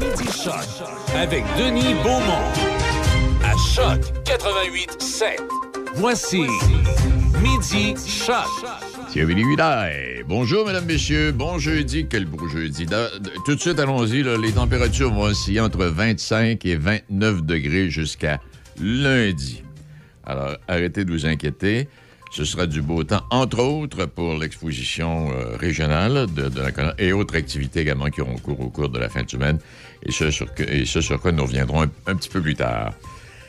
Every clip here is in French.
Midi Choc avec Denis Beaumont. À Choc 88 7. Voici Midi Choc. Bonjour, mesdames, messieurs. Bon jeudi. Quel beau jeudi. tout de suite, allons-y. Les températures vont osciller entre 25 et 29 degrés jusqu'à lundi. Alors, arrêtez de vous inquiéter. Ce sera du beau temps, entre autres, pour l'exposition euh, régionale de, la et autres activités également qui auront cours au cours de la fin de semaine. Et ce sur, quoi nous reviendrons un, petit peu plus tard.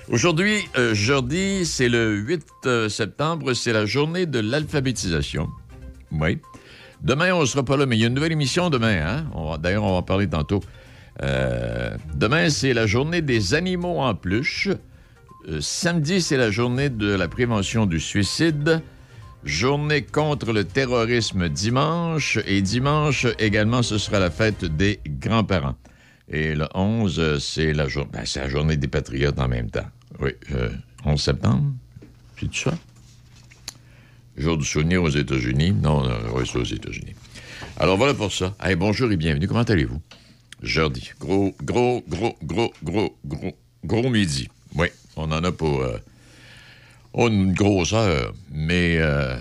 Aujourd'hui, euh, jeudi, c'est le 8 euh, septembre, c'est la journée de l'alphabétisation. Oui. Demain, on ne sera pas là, mais il y a une nouvelle émission demain. Hein? D'ailleurs, on va en parler tantôt. demain, c'est la journée des animaux en pluche. Euh, samedi, c'est la journée de la prévention du suicide. Journée contre le terrorisme dimanche. Et dimanche également, ce sera la fête des grands-parents. Et le 11, c'est la, ben, la journée des patriotes en même temps. Oui, 11 euh, septembre. C'est ça? Jour du souvenir aux États-Unis. Non, non, oui, c'est aux États-Unis. Alors voilà pour ça. Hey, bonjour et bienvenue. Comment allez-vous? Jeudi. Gros, gros, gros, gros, gros, gros, gros midi. Oui. On en a pour euh, une grosse heure, mais euh,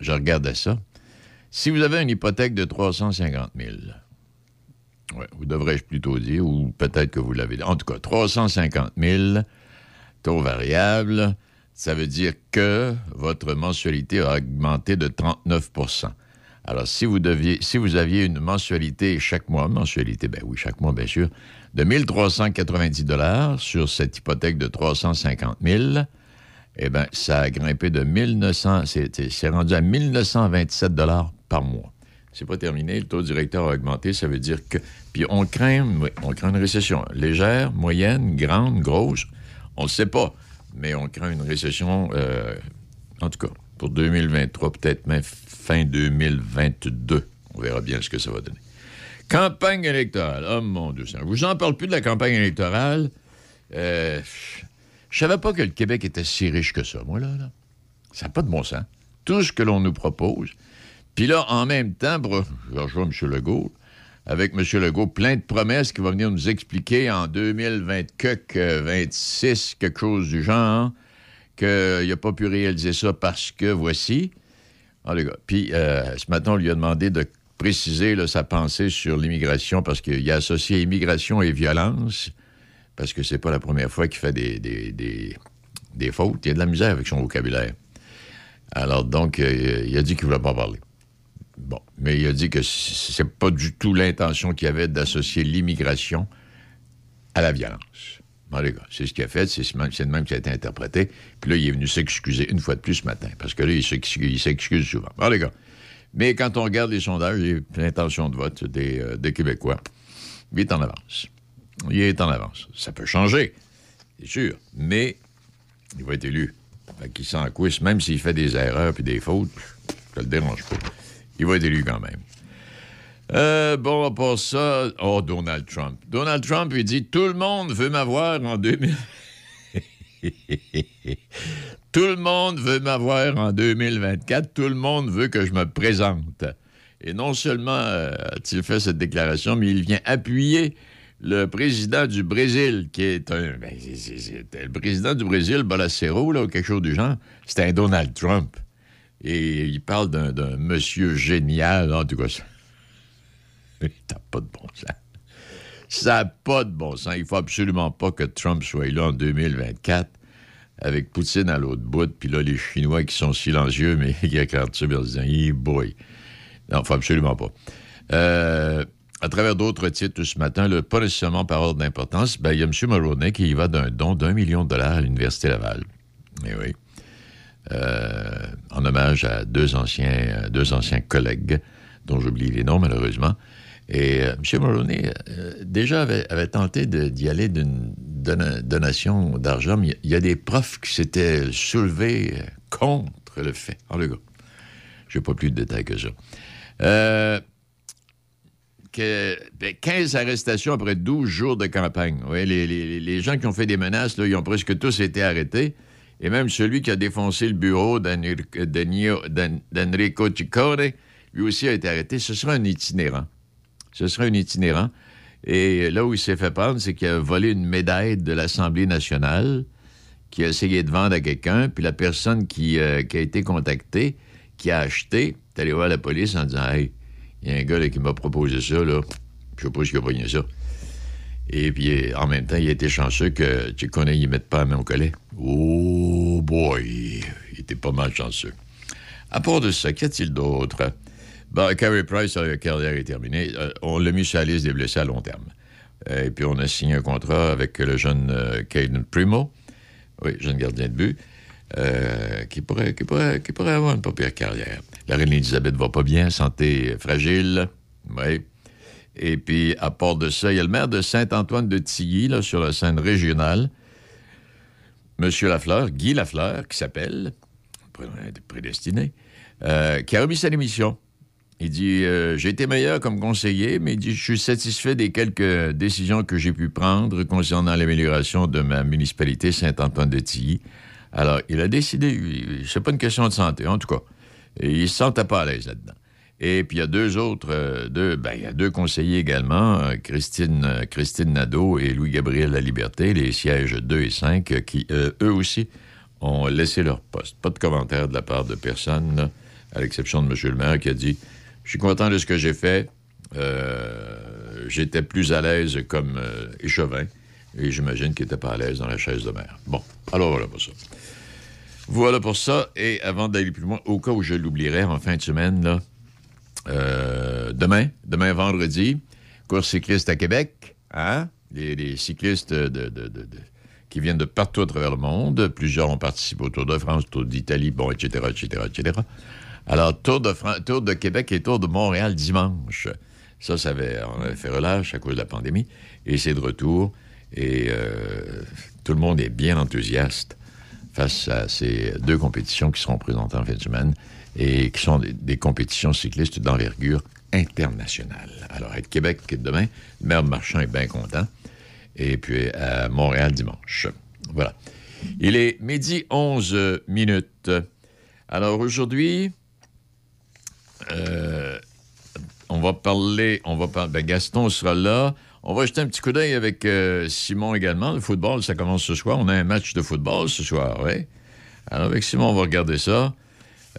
je regardais ça. Si vous avez une hypothèque de 350 000, ouais, vous devrais-je plutôt dire, ou peut-être que vous l'avez. En tout cas, 350 000, taux variable, ça veut dire que votre mensualité a augmenté de 39% alors, si vous, deviez, si vous aviez une mensualité chaque mois, mensualité, ben oui, chaque mois, bien sûr, de 1390 dollars sur cette hypothèque de 350 000, eh bien, ça a grimpé de 1900, c'est rendu à 1927 dollars par mois. C'est pas terminé, le taux directeur a augmenté, ça veut dire que... Puis on craint, on craint une récession légère, moyenne, grande, grosse, on ne sait pas, mais on craint une récession, euh, en tout cas, pour 2023, peut-être même fin 2022. On verra bien ce que ça va donner. Campagne électorale. Oh mon Dieu, je vous en parle plus de la campagne électorale? Euh, je savais pas que le Québec était si riche que ça, moi, là. Ça n'a pas de bon sens. Tout ce que l'on nous propose. Puis là, en même temps, je rejoins M. Legault, avec M. Legault, plein de promesses qui vont venir nous expliquer en 2026, euh, quelque chose du genre, qu'il n'a pas pu réaliser ça parce que voici. Ah. Puis, euh, ce matin, on lui a demandé de préciser sa pensée sur l'immigration parce qu'il a associé immigration et violence, parce que c'est pas la première fois qu'il fait des, des, fautes. Il y a de la misère avec son vocabulaire. Alors, donc, euh, il a dit qu'il ne voulait pas parler. Bon, mais il a dit que c'est pas du tout l'intention qu'il avait d'associer l'immigration à la violence. Bon, les gars, c'est ce qu'il a fait, c'est le même qui a été interprété. Puis là, il est venu s'excuser une fois de plus ce matin, parce que là, il s'excuse souvent. Bon, les gars. Mais quand on regarde les sondages, l'intention de vote des, euh, des, Québécois, il est en avance. Il est en avance. Ça peut changer, c'est sûr, mais il va être élu. Fait qu'il s'en couisse, même s'il fait des erreurs puis des fautes, ça le dérange pas. Il va être élu quand même. Euh, bon, pour ça, oh, Donald Trump. Donald Trump, il dit Tout le monde veut m'avoir en 2000. Tout le monde veut m'avoir en 2024. Tout le monde veut que je me présente. Et non seulement euh, a-t-il fait cette déclaration, mais il vient appuyer le président du Brésil, qui est un. Ben, le président du Brésil, Bolacero, là, ou quelque chose du genre, c'est un Donald Trump. Et il parle d'un monsieur génial, en tout cas. Ça pas de bon sens. Ça n'a pas de bon sens. Il faut absolument pas que Trump soit là en 2024 avec Poutine à l'autre bout, puis là, les Chinois qui sont silencieux, mais qui regardent ça en disant hey boy. Non, faut absolument pas. Euh, à travers d'autres titres ce matin, le, pas nécessairement par ordre d'importance, ben, il y a M. Mulroney qui y va d'un don d'un million de dollars à l'Université Laval. Eh oui. Euh, en hommage à deux anciens, deux anciens collègues, dont j'oublie les noms malheureusement, et euh, M. Mulroney, euh, déjà, avait, tenté d'y aller d'une donation d'argent, mais il y a des profs qui s'étaient soulevés euh, contre le fait. En le gars, je n'ai pas plus de détails que ça. Que, 15 ben, arrestations après 12 jours de campagne. les, gens qui ont fait des menaces, ils ont presque tous été arrêtés. Et même celui qui a défoncé le bureau d'Enrico Ciccone, lui aussi a été arrêté. Ce sera un itinérant. Ce sera un itinérant. Et là où il s'est fait prendre, c'est qu'il a volé une médaille de l'Assemblée nationale qui a essayé de vendre à quelqu'un, puis la personne qui, euh, a été contactée, qui a acheté, est allé voir la police en disant Hey, il y a un gars qui m'a proposé ça, là. Je sais pas qu'il a pogné ça. Et puis, en même temps, il a été chanceux que tu connais, ils mettent pas la main au collet. Oh boy, il était pas mal chanceux. À part de ça, qu'y a-t-il d'autre? Ben, Carey Price, sa carrière est terminée. Euh, on l'a mis sur la liste des blessés à long terme. Euh, et puis, on a signé un contrat avec le jeune euh, Caden Primo, oui, jeune gardien de but, qui, pourrait, avoir une pas pire carrière. La reine Elisabeth va pas bien, santé fragile. Oui. Et puis, à part de ça, il y a le maire de Saint-Antoine de Tilly, là, sur la scène régionale, M. Lafleur, Guy Lafleur, qui s'appelle, prédestiné, qui a remis sa démission. Il dit euh, J'ai été meilleur comme conseiller, mais il dit Je suis satisfait des quelques décisions que j'ai pu prendre concernant l'amélioration de ma municipalité Saint-Antoine-de-Tilly. Alors, il a décidé, c'est pas une question de santé, en tout cas. Il se sentait pas à l'aise là-dedans. Et puis il y a deux autres, euh, deux, ben, il y a deux conseillers également, euh, Christine, Christine Nadeau et Louis-Gabriel La Liberté, les sièges 2 et 5, qui eux aussi ont laissé leur poste. Pas de commentaire de la part de personne, à l'exception de M. le maire qui a dit Je suis content de ce que j'ai fait. J'étais plus à l'aise comme échevin. Et j'imagine qu'il n'était pas à l'aise dans la chaise de maire. Bon, alors voilà pour ça. Voilà pour ça. Et avant d'aller plus loin, au cas où je l'oublierais en fin de semaine, là, euh, demain, demain vendredi, course cycliste à Québec. Hein? Les, cyclistes de, qui viennent de partout à travers le monde. Plusieurs ont participé au Tour de France, Tour d'Italie, bon, etc., etc., etc. Alors, Tour de, Tour de Québec et Tour de Montréal dimanche. Ça, ça avait, on avait fait relâche à cause de la pandémie. Et c'est de retour. Et euh, tout le monde est bien enthousiaste face à ces deux compétitions qui seront présentées en fin de semaine et qui sont des, compétitions cyclistes d'envergure internationale. Alors, à Québec demain, le maire Marchand est bien content. Et puis à Montréal dimanche. Voilà. Il est midi 11 minutes. Alors aujourd'hui, euh, on va parler, on va parler, ben Gaston sera là. On va jeter un petit coup d'œil avec euh, Simon également. Le football, ça commence ce soir. On a un match de football ce soir, oui. Alors avec Simon, on va regarder ça.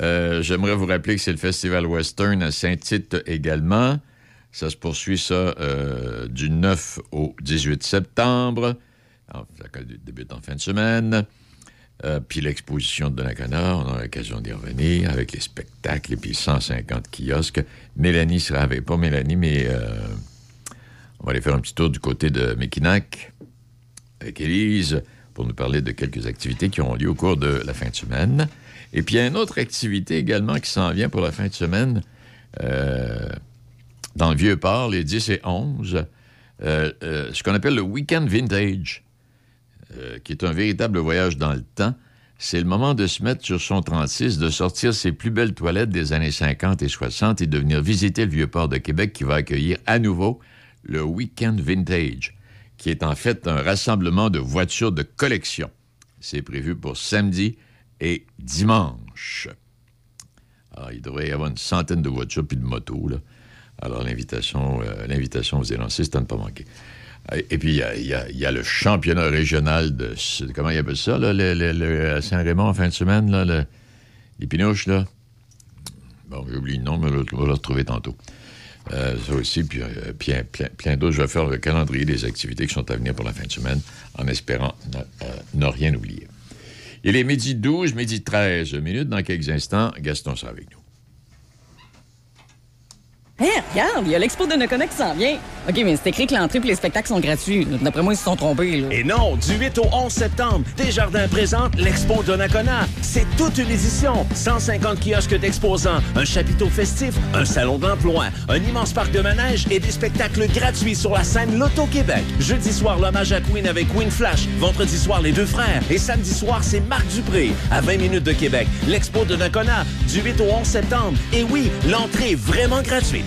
Euh, j'aimerais vous rappeler que c'est le Festival Western à Saint-Tite également. Ça se poursuit, ça, du 9 au 18 septembre. ça débute en fin de semaine. Euh, puis l'exposition de Donnacona, on a l'occasion d'y revenir avec les spectacles et puis 150 kiosques. Mélanie sera avec, pas Mélanie, mais on va aller faire un petit tour du côté de Mekinac avec Élise pour nous parler de quelques activités qui ont lieu au cours de la fin de semaine. Et puis, il y une autre activité également qui s'en vient pour la fin de semaine euh, dans le Vieux-Port, les 10 et 11, euh, euh, ce qu'on appelle le Weekend Vintage, qui est un véritable voyage dans le temps. C'est le moment de se mettre sur son 36, de sortir ses plus belles toilettes des années 50 et 60 et de venir visiter le Vieux-Port de Québec qui va accueillir à nouveau le Weekend Vintage, qui est en fait un rassemblement de voitures de collection. C'est prévu pour samedi et dimanche. Alors, il devrait y avoir une centaine de voitures puis de motos. Alors, l'invitation, euh, l'invitation vous est lancée, c'est à ne pas manquer. Et puis, il y, a, le championnat régional de. Comment il appelle ça, là, le, à Saint-Raymond en fin de semaine, là, les pinouches, là? Bon, j'ai oublié le nom, mais on va le retrouver tantôt. Euh, ça aussi, puis euh, plein, d'autres. Je vais faire le calendrier des activités qui sont à venir pour la fin de semaine, en espérant ne rien oublier. Il est midi 12, midi 13 minutes. Dans quelques instants, Gaston sera avec nous. Hé, regarde, il y a l'expo de Nakona qui s'en vient. OK, mais c'est écrit que l'entrée et les spectacles sont gratuits. D'après moi, ils se sont trompés. Et non, du 8 au 11 septembre, Desjardins présente l'expo de Nakona. C'est toute une édition. 150 kiosques d'exposants, un chapiteau festif, un salon d'emploi, un immense parc de manège et des spectacles gratuits sur la scène Loto-Québec. Jeudi soir, l'hommage à Queen avec Queen Flash. Vendredi soir, les deux frères. Et samedi soir, c'est Marc Dupré. À 20 minutes de Québec, l'expo de Nakona, du 8 au 11 septembre. Et oui, l'entrée est vraiment gratuite.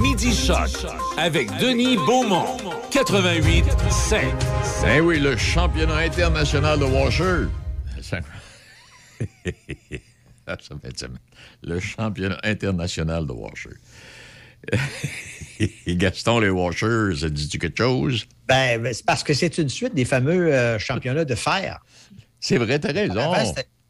Midi Choc avec Denis Beaumont. 88 5. Ben oui, le championnat international de washer. Ça, ça fait ça. Le championnat international de washer. Gaston, les washers, ça dit-tu quelque chose? Ben, ben, c'est parce que c'est une suite des fameux euh, championnats de fer. C'est vrai, t'as raison.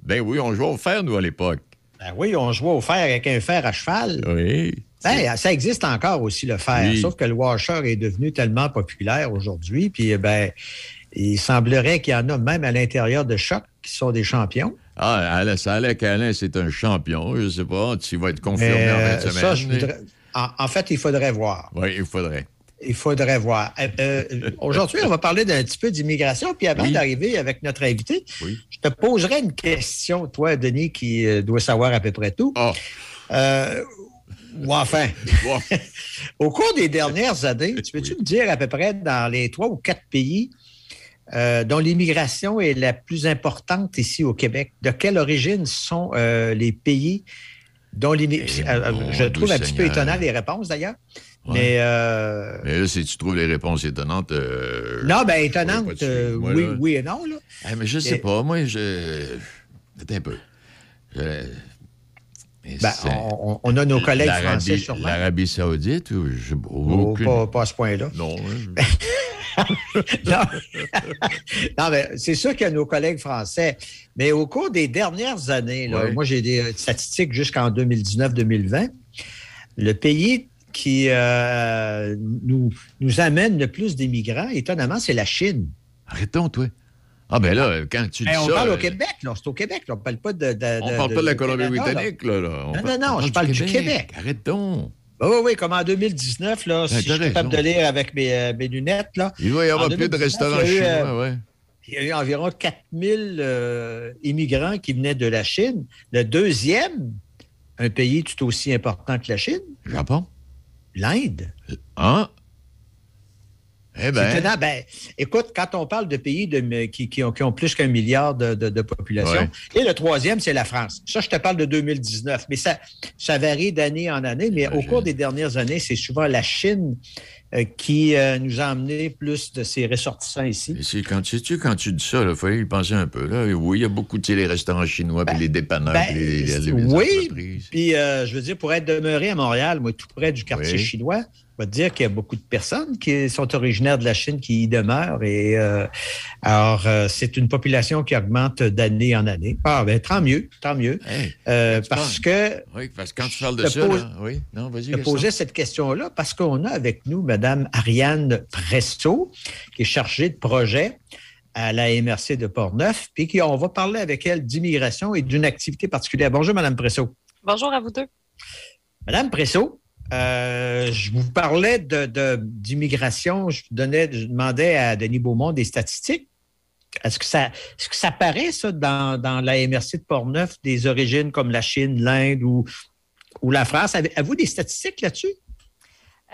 Ben oui, on jouait au fer, nous, à l'époque. Ben oui, on jouait au fer avec un fer à cheval. Oui. Ben, ça existe encore aussi, le fer. Oui. Sauf que le washer est devenu tellement populaire aujourd'hui. Puis, ben, il semblerait qu'il y en a même à l'intérieur de Choc qui sont des champions. Ah, Alain, ça allait qu'Alain, c'est un champion. Je sais pas, tu vas être confirmé Mais, en fin de semaine. ça, je voudrais- en, en fait, il faudrait voir. Oui, il faudrait. Il faudrait voir. Euh, euh, Aujourd'hui, on va parler d'un petit peu d'immigration. Puis avant Oui. d'arriver avec notre invité, Oui. je te poserai une question, toi, Denis, qui euh, doit savoir à peu près tout. Ah, Euh, ou enfin, au cours des dernières années, tu peux-tu me dire à peu près dans les trois ou quatre pays dont l'immigration est la plus importante ici au Québec, de quelle origine sont les pays dont. Eh, mon je trouve un petit peu étonnant les réponses d'ailleurs. Ouais. Mais euh, Mais là, si tu trouves les réponses étonnantes. euh, non, ben je étonnante, pourrais pas te euh, suivre, moi, oui, oui et non. Là. Eh, mais je sais Et- pas. Moi, je. Attends un peu. Je- Ben, on, on a nos collègues français sûrement. L'Arabie Saoudite, ou je. Oh, aucune- pas, pas à ce point-là. Non. hein. non, Non, mais c'est sûr qu'il y a nos collègues français. Mais au cours des dernières années, là, moi j'ai des euh, statistiques jusqu'en 2019-2020, le pays qui euh, nous, nous amène le plus d'immigrants, étonnamment, c'est la Chine. Arrêtons, toi. Ah, ben là, quand tu dis Mais on ça. parle euh, au Québec, là. C'est au Québec, là. On ne parle pas de. de- On de- parle pas de la Colombie-Britannique, là. là. On Non, non, non, on je parle du Québec. Arrêtons. Oui, oui, comme en 2019, là, si Ben, je t'as suis capable de lire avec mes, euh, mes lunettes, là, Il va y avoir plus de 2019, restaurants eu, chinois, euh, ouais. il y a eu environ 4000 euh, immigrants qui venaient de la Chine. Le deuxième, un pays tout aussi important que la Chine, Japon? l'Inde. Hein? Eh C'est ben. étonnant. Ben, écoute, quand on parle de pays de- qui, qui ont, qui ont plus qu'un milliard de, de- de population, Ouais. et le troisième, c'est la France. Ça, je te parle de 2019, mais ça, ça varie d'année en année. Mais au cours des dernières années, c'est souvent la Chine euh, qui euh, nous a amené plus de ses ressortissants ici. C'est quand, sais-tu, quand tu dis ça, il faut y penser un peu. Là. Oui, il y a beaucoup de tu les restaurants chinois, puis les dépanneurs, ben, puis les, les- les oui. Puis, euh, je veux dire, pour être demeuré à Montréal, moi, tout près du quartier Oui. chinois, je vais te dire qu'il y a beaucoup de personnes qui sont originaires de la Chine qui y demeurent. Et euh, alors, euh, c'est une population qui augmente d'année en année. Ah, ben tant mieux, tant mieux. Hey, Euh, parce que oui, parce que quand tu parles de ça, pose- là, oui, non, vas-y. je posais cette question-là parce qu'on a avec nous Mme Ariane Presto, qui est chargée de projet à la MRC de Portneuf, puis qui, on va parler avec elle d'immigration et d'une activité particulière. Bonjour, Mme Presso. Bonjour à vous deux. Madame Presso, euh, je vous parlais de- de- d'immigration. je, donnais, je demandais à Denis Beaumont des statistiques. Est-ce que ça, est-ce que ça paraît, ça, dans, dans la MRC de Portneuf, des origines comme la Chine, l'Inde ou, ou la France? Avez- Avez-vous des statistiques là-dessus?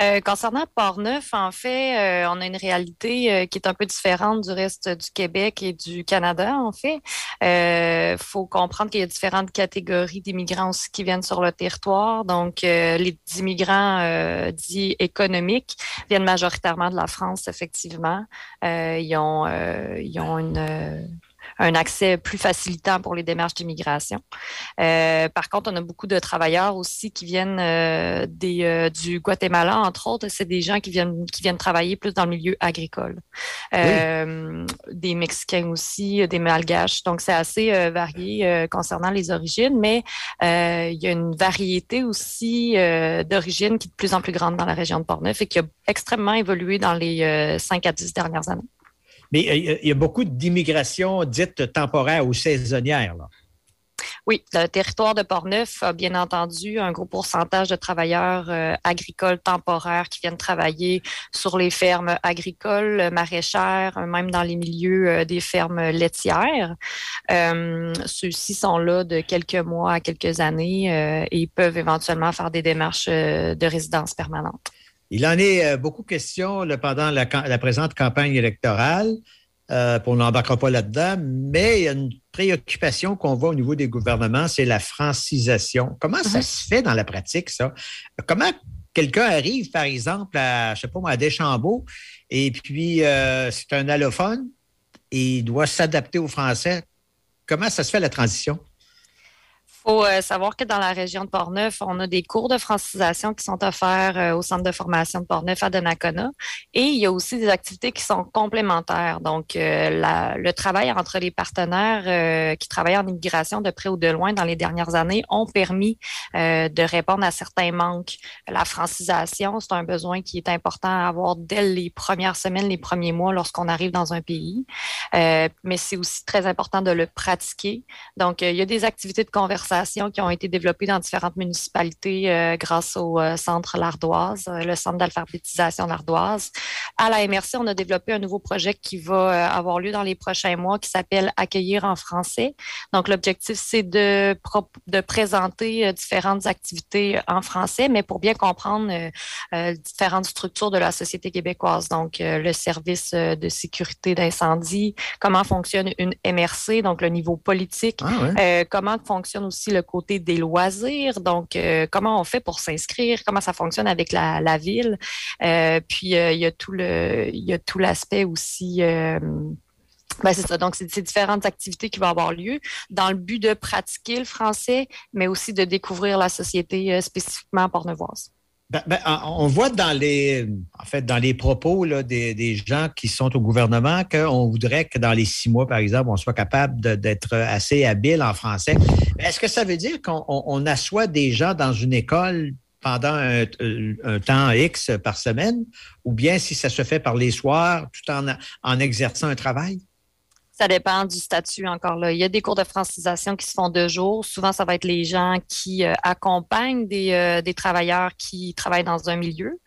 Euh, concernant Port-Neuf, en fait, euh, on a une réalité euh, qui est un peu différente du reste du Québec et du Canada, en fait. Il faut comprendre qu'il y a différentes catégories d'immigrants aussi qui viennent sur le territoire. Donc, euh, les immigrants euh, dits économiques viennent majoritairement de la France, effectivement. Euh, ils, ont, euh, ils ont une... un accès plus facilitant pour les démarches d'immigration. Euh, par contre, on a beaucoup de travailleurs aussi qui viennent euh, des, euh, du Guatemala, entre autres. C'est des gens qui viennent, qui viennent travailler plus dans le milieu agricole. Euh, Des Mexicains aussi, des Malgaches. Donc, c'est assez euh, varié euh, concernant les origines, mais euh, il y a une variété aussi euh, d'origines qui est de plus en plus grande dans la région de Portneuf et qui a extrêmement évolué dans les euh, 5 à 10 dernières années. Mais euh, il y a beaucoup d'immigration dite temporaire ou saisonnière. Oui, le territoire de Portneuf a bien entendu un gros pourcentage de travailleurs euh, agricoles temporaires qui viennent travailler sur les fermes agricoles, maraîchères, même dans les milieux euh, des fermes laitières. Euh, Ceux-ci sont là de quelques mois à quelques années euh, et peuvent éventuellement faire des démarches euh, de résidence permanente. Il en est euh, beaucoup question là, pendant la, la, présente campagne électorale. Euh, on n'embarquera pas là-dedans, mais il y a une préoccupation qu'on voit au niveau des gouvernements, c'est la francisation. Comment ça se fait dans la pratique, ça? Comment quelqu'un arrive, par exemple, à, je sais pas moi, à Deschambault, et puis euh, c'est un allophone et il doit s'adapter au français. Comment ça se fait la transition? Faut euh, savoir que dans la région de Portneuf, on a des cours de francisation qui sont offerts euh, au centre de formation de Portneuf à Donnacona. Et il y a aussi des activités qui sont complémentaires. Donc, euh, la, le travail entre les partenaires euh, qui travaillent en immigration de près ou de loin dans les dernières années ont permis euh, de répondre à certains manques. La francisation, c'est un besoin qui est important à avoir dès les premières semaines, les premiers mois lorsqu'on arrive dans un pays. Euh, mais c'est aussi très important de le pratiquer. Donc, il y a des activités de conversation qui ont été développées dans différentes municipalités euh, grâce au euh, centre L'Ardoise, euh, le centre d'alphabétisation L'Ardoise. À la MRC, on a développé un nouveau projet qui va avoir lieu dans les prochains mois qui s'appelle Accueillir en français. Donc, l'objectif, c'est de, de présenter différentes activités en français, mais pour bien comprendre différentes structures de la société québécoise. Donc, le service de sécurité d'incendie, comment fonctionne une MRC, donc le niveau politique, ah ouais. comment fonctionne aussi aussi le côté des loisirs. Donc, euh, comment on fait pour s'inscrire, comment ça fonctionne avec la, ville? Euh, puis, euh, il y a tout y a tout l'aspect aussi. Ben c'est ça. Donc, c'est ces différentes activités qui vont avoir lieu dans le but de pratiquer le français, mais aussi de découvrir la société spécifiquement pornevoise. Ben, ben, on voit dans les, en fait, dans les propos là, des, des, gens qui sont au gouvernement qu'on voudrait que dans les six mois, par exemple, on soit capable d'être assez habile en français. Est-ce que ça veut dire qu'on on assoit des gens dans une école pendant un, un, temps X par semaine, ou bien si ça se fait par les soirs, tout en, en exerçant un travail? Ça dépend du statut encore là. Il y a des cours de francisation qui se font deux jours. Souvent, ça va être les gens qui euh, accompagnent des, euh, des, travailleurs qui travaillent dans un milieu.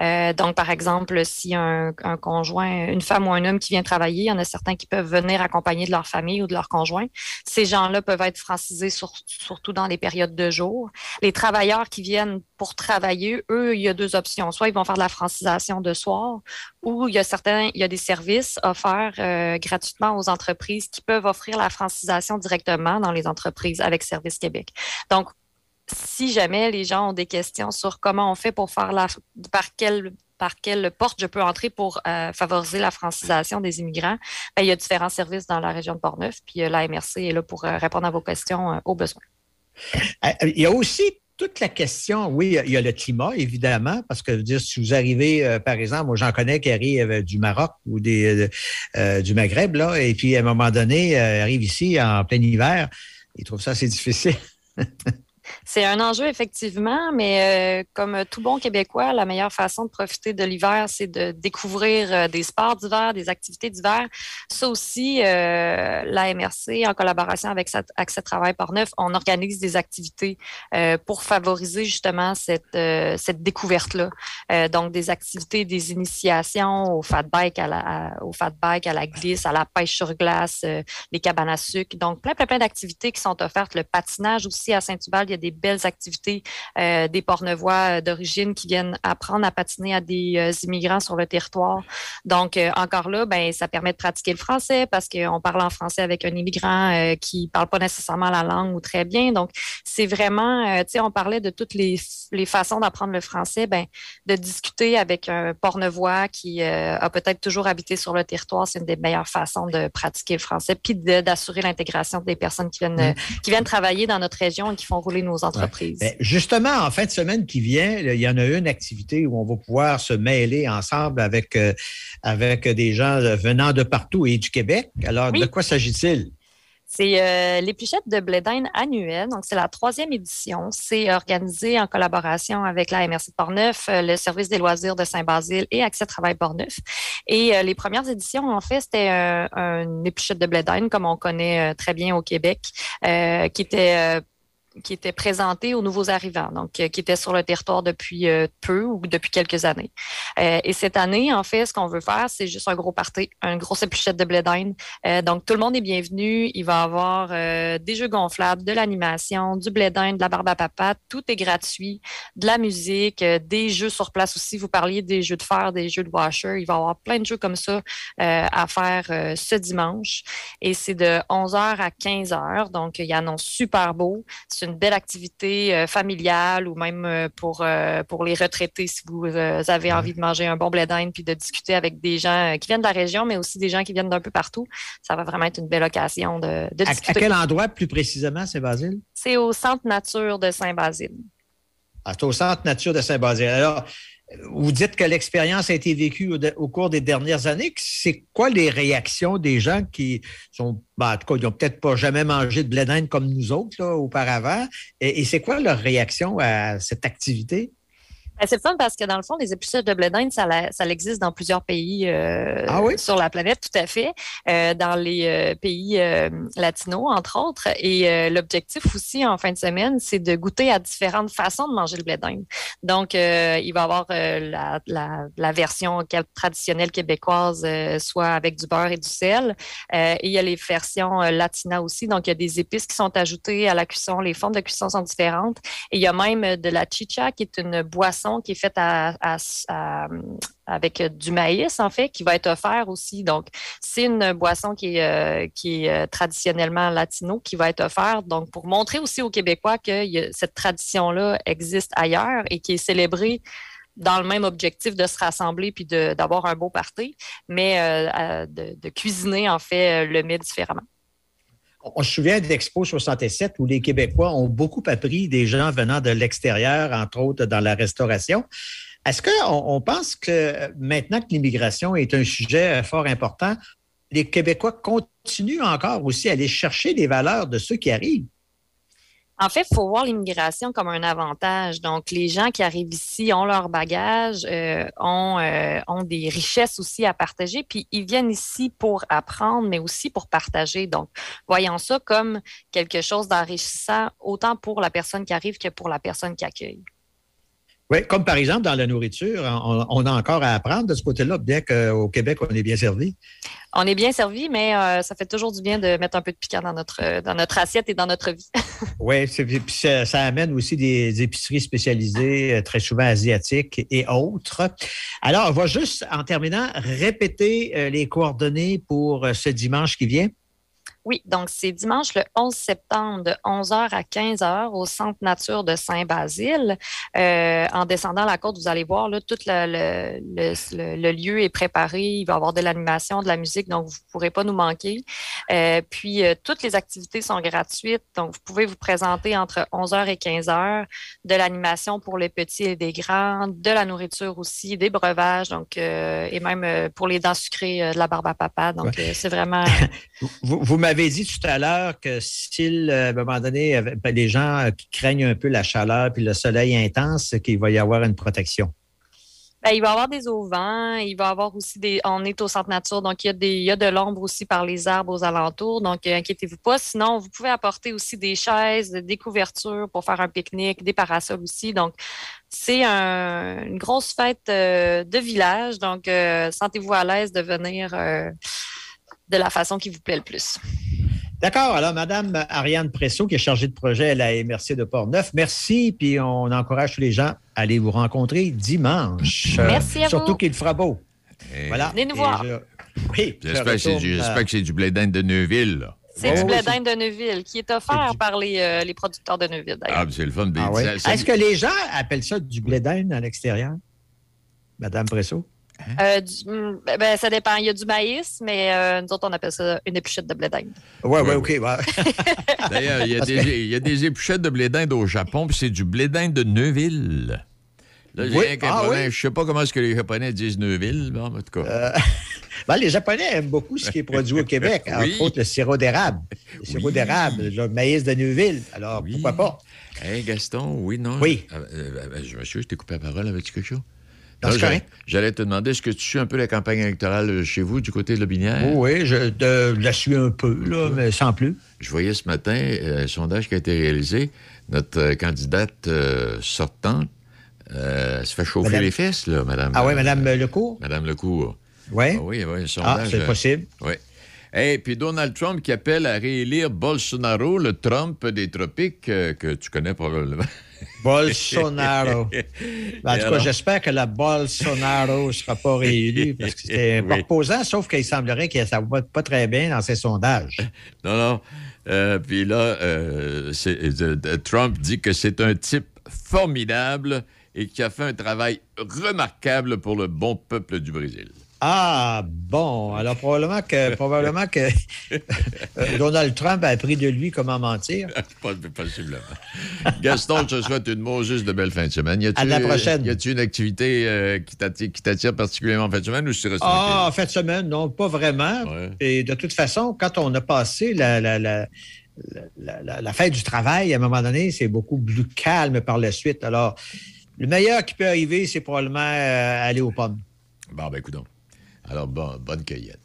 Euh, donc, par exemple, si un, un, conjoint, une femme ou un homme qui vient travailler, il y en a certains qui peuvent venir accompagner de leur famille ou de leur conjoint. Ces gens-là peuvent être francisés sur, surtout dans les périodes de jour. Les travailleurs qui viennent pour travailler, eux, il y a deux options. Soit ils vont faire de la francisation de soir, ou il y a certains, il y a des services offerts euh, gratuitement aux entreprises qui peuvent offrir la francisation directement dans les entreprises avec Service Québec. Donc, si jamais les gens ont des questions sur comment on fait pour faire la, par quelle par quelle porte je peux entrer pour euh, favoriser la francisation des immigrants, ben, il y a différents services dans la région de Portneuf, puis euh, la MRC est là pour euh, répondre à vos questions aux besoins. Il y a aussi toute la question, oui, il y a le climat, évidemment, parce que dire, si vous arrivez, euh, par exemple, moi j'en connais qui arrivent euh, du Maroc ou euh, du Maghreb, là, et puis à un moment donné, euh, arrivent ici en plein hiver, ils trouvent ça assez difficile. C'est un enjeu, effectivement, mais euh, comme tout bon Québécois, la meilleure façon de profiter de l'hiver, c'est de découvrir euh, des sports d'hiver, des activités d'hiver. Ça aussi, euh, la MRC, en collaboration avec Accès Travail par Neuf, on organise des activités pour favoriser justement cette, cette découverte-là. Donc, des activités, des initiations au fat bike, à la, au fat bike, à la glisse, à la pêche sur glace, les cabanes à sucre. Donc, plein, plein, plein d'activités qui sont offertes. Le patinage aussi à Saint-Hubert, il y a des belles activités euh, des Pornevois d'origine qui viennent apprendre à patiner à des euh, immigrants sur le territoire. Donc, euh, encore là, ben, ça permet de pratiquer le français parce qu'on parle en français avec un immigrant euh, qui parle pas nécessairement la langue ou très bien. Donc, c'est vraiment, euh, tu sais, on parlait de toutes les, les façons d'apprendre le français, ben, de discuter avec un Pornevois qui euh, a peut-être toujours habité sur le territoire, c'est une des meilleures façons de pratiquer le français, puis d'assurer l'intégration des personnes qui viennent, mmh. qui viennent travailler dans notre région et qui font rouler nos entreprises. Ouais. justement, en fin de semaine qui vient, il y en a une activité où on va pouvoir se mêler ensemble avec, euh, avec des gens venant de partout et du Québec. Alors, oui. de quoi s'agit-il? C'est euh, l'épluchette de blé d'Inde annuelle. Donc, c'est la troisième édition. C'est organisé en collaboration avec la MRC de Portneuf, euh, le service des loisirs de Saint-Basile et Accès Travail Portneuf. Et euh, les premières éditions, en fait, c'était un, un épluchette de blé d'Inde, comme on connaît très bien au Québec, qui était qui était présenté aux nouveaux arrivants, donc euh, qui étaient sur le territoire depuis euh, peu ou depuis quelques années. Euh, et cette année, en fait, ce qu'on veut faire, c'est juste un gros party, un gros épluchette de blé d'Inde. Euh, donc, tout le monde est bienvenu. Il va y avoir des jeux gonflables, de l'animation, du blé d'Inde, de la barbe à papa. Tout est gratuit. De la musique, des jeux sur place aussi. Vous parliez des jeux de fer, des jeux de washer. Il va y avoir plein de jeux comme ça à faire ce dimanche. Et c'est de 11h à 15h. Donc, il annonce super beau. Une belle activité euh, familiale ou même euh, pour, euh, pour les retraités si vous avez envie de manger un bon blé d'Inde puis de discuter avec des gens qui viennent de la région, mais aussi des gens qui viennent d'un peu partout. Ça va vraiment être une belle occasion de, de À, à discuter. quel endroit plus précisément, Saint-Basile? C'est au Centre Nature de Saint-Basile. Ah, c'est au Centre Nature de Saint-Basile. Alors, vous dites que l'expérience a été vécue au, cours des dernières années. C'est quoi les réactions des gens qui sont, ben, en tout cas, ils n'ont peut-être pas jamais mangé de blé d'Inde comme nous autres là, auparavant? Et c'est quoi leur réaction à cette activité? Ben, c'est fun parce que dans le fond, les épluchettes de blé d'Inde, ça, ça existe dans plusieurs pays euh, Ah oui? sur la planète, tout à fait, euh, dans les euh, pays euh, latinos, entre autres. Et euh, l'objectif aussi, en fin de semaine, c'est de goûter à différentes façons de manger le blé d'Inde. Donc, euh, il va y avoir euh, la, la, la version traditionnelle québécoise, euh, soit avec du beurre et du sel. Euh, et il y a les versions latinas aussi. Donc, il y a des épices qui sont ajoutées à la cuisson. Les formes de cuisson sont différentes. Et il y a même de la chicha, qui est une boisson qui est faite avec du maïs, en fait, qui va être offert aussi. Donc, c'est une boisson qui est, euh, euh, traditionnellement latino, qui va être offerte. Donc, pour montrer aussi aux Québécois que cette tradition-là existe ailleurs et qui est célébrée dans le même objectif de se rassembler puis d'avoir un beau party, mais euh, de, de cuisiner, en fait, le mets différemment. On se souvient d'Expo 67 où les Québécois ont beaucoup appris des gens venant de l'extérieur, entre autres dans la restauration. Est-ce qu'on on pense que maintenant que l'immigration est un sujet fort important, les Québécois continuent encore aussi à aller chercher les valeurs de ceux qui arrivent? En fait, il faut voir l'immigration comme un avantage. Donc, les gens qui arrivent ici ont leur bagage, euh, ont, euh, ont des richesses aussi à partager, puis ils viennent ici pour apprendre, mais aussi pour partager. Donc, voyons ça comme quelque chose d'enrichissant, autant pour la personne qui arrive que pour la personne qui accueille. Oui, comme par exemple dans la nourriture, on, on a encore à apprendre de ce côté-là, bien qu'au Québec, on est bien servi. On est bien servi, mais euh, ça fait toujours du bien de mettre un peu de piquant dans notre, euh, dans notre assiette et dans notre vie. Oui, ça, ça amène aussi des épiceries spécialisées, euh, très souvent asiatiques et autres. Alors, on va juste, en terminant, répéter les coordonnées pour ce dimanche qui vient. Oui, donc c'est dimanche le 11 septembre de 11h à 15h au Centre Nature de Saint-Basile. Euh, en descendant la côte, vous allez voir, là, tout le, le- le- le- le lieu est préparé. Il va y avoir de l'animation, de la musique, donc vous ne pourrez pas nous manquer. Euh, puis, euh, toutes les activités sont gratuites, donc vous pouvez vous présenter entre 11h et 15h. De l'animation pour les petits et les grands, de la nourriture aussi, des breuvages, donc et même pour les dents sucrées, de la barbe à papa. Donc, c'est vraiment... Vous, vous m'avez dit tout à l'heure que s'il, euh, à un moment ben, les gens qui craignent un peu la chaleur puis le soleil intense, qu'il va y avoir une protection. Ben, il va y avoir des auvents, il va y avoir aussi des. On est au centre nature, donc il y a, de l'ombre aussi par les arbres aux alentours, donc euh, inquiétez-vous pas. Sinon, vous pouvez apporter aussi des chaises, des couvertures pour faire un pique-nique, des parasols aussi. Donc, c'est un- une grosse fête euh, de village, donc sentez-vous à l'aise de venir de la façon qui vous plaît le plus. D'accord. Alors, Madame Ariane Presso, qui est chargée de projet à la MRC de Port-Neuf, merci. Puis on encourage tous les gens à aller vous rencontrer dimanche. Merci à Surtout qu'il fera beau. Et Voilà. Venez nous Et voir. je- Oui. je J'espère que c'est du, euh, j'espère que c'est du blé d'Inde de Neuville. là. C'est Oh, du blé d'Inde de Neuville qui est offert du- par les, euh, les producteurs de Neuville, d'ailleurs. Ah, c'est le fun. Ah ça- Est-ce que les gens appellent ça du blé d'Inde à l'extérieur? Madame Presso? Euh, du- mm, ben, ça dépend. Il y a du maïs, mais euh, nous autres, on appelle ça une épluchette de blé d'Inde. Oui, oui, Ouais, OK. D'ailleurs, il y, a des- il y a des épluchettes de blé d'Inde au Japon, puis c'est du blé d'Inde de Neuville. Là, j'ai Oui. rien qu'un Ah, problème. oui? Je sais pas comment est-ce que les Japonais disent Neuville, mais en tout cas. Euh, Ben, les Japonais aiment beaucoup ce qui est produit au Québec, Oui. entre autres le sirop d'érable. Le sirop d'érable, le maïs de Neuville. Alors, Oui. pourquoi pas? Hey, Gaston, oui, non? Oui. Euh, euh, euh, je monsieur, je t'ai coupé la parole. Avais-tu quelque chose? C'est j'allais- te demander, est-ce que tu suis un peu la campagne électorale euh, chez vous, du côté de la Binière? Oh oui, je de- la suis un peu, là, mais sans plus. Je voyais ce matin euh, un sondage qui a été réalisé. Notre euh, candidate euh, sortante euh, se fait chauffer Madame- les fesses, là, madame. Ah oui, euh, Madame Lecourt? Madame Lecourt. Oui. Ah oui, oui, un Ah, sondage. c'est euh, possible. Oui. Et puis Donald Trump qui appelle à réélire Bolsonaro, le Trump des tropiques, euh, que tu connais probablement. Bolsonaro. Ben, en tout cas, j'espère que la Bolsonaro ne sera pas réélu parce que c'était Oui. reposant, sauf qu'il semblerait que ça ne va pas très bien dans ses sondages. Non, non. Euh, puis là, euh, euh, Trump dit que c'est un type formidable et qui a fait un travail remarquable pour le bon peuple du Brésil. Ah, bon. Alors, probablement que, probablement que euh, Donald Trump a appris de lui comment mentir. Possiblement. Gaston, je te souhaite une Moses de belle fin de semaine. Y À la prochaine. Y a-t-il une activité euh, qui t'atti- qui t'attire particulièrement en fin de semaine ou tu restes Ah, en fin de semaine, non, pas vraiment. Ouais. Et de toute façon, quand on a passé la, la, la, la- la- la fête du travail, à un moment donné, c'est beaucoup plus calme par la suite. Alors, le meilleur qui peut arriver, c'est probablement euh, aller aux pommes. Bon, ben, écoute Alors, bon, bonne cueillette.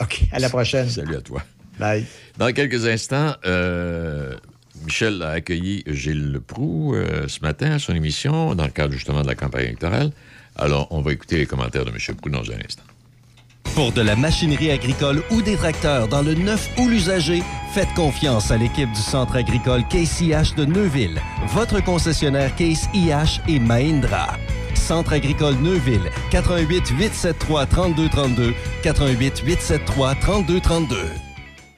OK, à la prochaine. Salut à toi. Bye. Dans quelques instants, euh, Michel a accueilli Gilles Leproux euh, ce matin à son émission dans le cadre justement de la campagne électorale. Alors, on va écouter les commentaires de M. Leproux dans un instant. Pour de la machinerie agricole ou des tracteurs dans le neuf ou l'usager, faites confiance à l'équipe du Centre agricole Case IH de Neuville, votre concessionnaire Case IH et Mahindra. Centre agricole Neuville, 88 873 3232, 88 873 3232.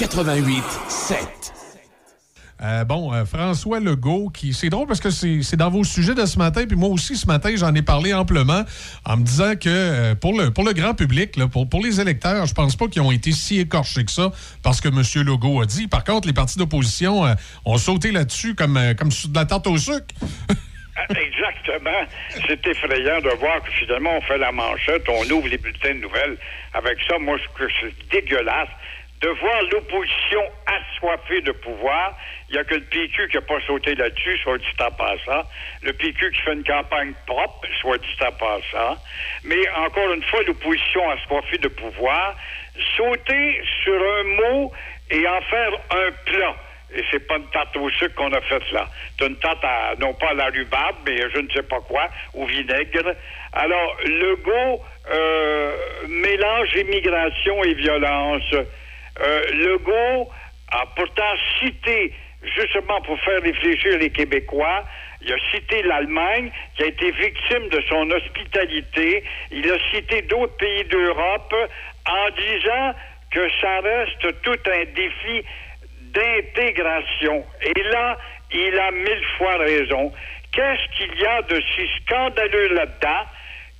88 7. Euh, bon, euh, François Legault, qui c'est drôle parce que c'est c'est dans vos sujets de ce matin, puis moi aussi ce matin j'en ai parlé amplement en me disant que euh, pour le pour le grand public, là, pour, pour les électeurs, je pense pas qu'ils ont été si écorchés que ça parce que M. Legault a dit. Par contre, les partis d'opposition euh, ont sauté là-dessus comme, euh, comme de la tarte au sucre. Exactement. C'est effrayant de voir que finalement, on fait la manchette, on ouvre les bulletins de nouvelles. Avec ça, moi, je trouve que c'est dégueulasse de voir l'opposition assoiffée de pouvoir. Il n'y a que le PQ qui n'a pas sauté là-dessus, soit dit en passant. Le PQ qui fait une campagne propre, soit dit en passant. Mais encore une fois, l'opposition assoiffée de pouvoir, sauter sur un mot et en faire un plat. Et c'est pas une tarte au sucre qu'on a faite là. C'est une tarte à, non pas à la rhubarbe, mais je ne sais pas quoi, au vinaigre. Alors, Legault euh, mélange immigration et violence. Euh, Legault a pourtant cité, justement pour faire réfléchir les Québécois, il a cité l'Allemagne, qui a été victime de son hospitalité. Il a cité d'autres pays d'Europe en disant que ça reste tout un défi d'intégration. Et là, il a mille fois raison. Qu'est-ce qu'il y a de si scandaleux là-dedans?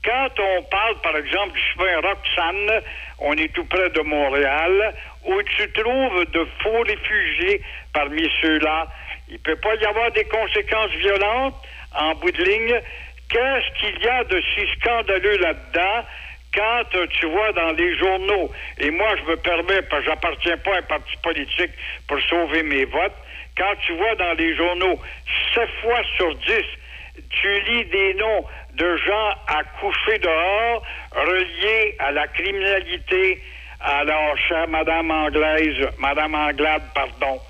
Quand on parle, par exemple, du chemin Roxane, on est tout près de Montréal, où tu trouves de faux réfugiés parmi ceux-là, il peut pas y avoir des conséquences violentes en bout de ligne. Qu'est-ce qu'il y a de si scandaleux là-dedans quand euh, tu vois dans les journaux, et moi je me permets, parce que j'appartiens pas à un parti politique pour sauver mes votes, quand tu vois dans les journaux, 7 fois sur 10, tu lis des noms de gens à coucher dehors reliés à la criminalité. Alors, chère Madame Anglaise, Madame Anglade, pardon.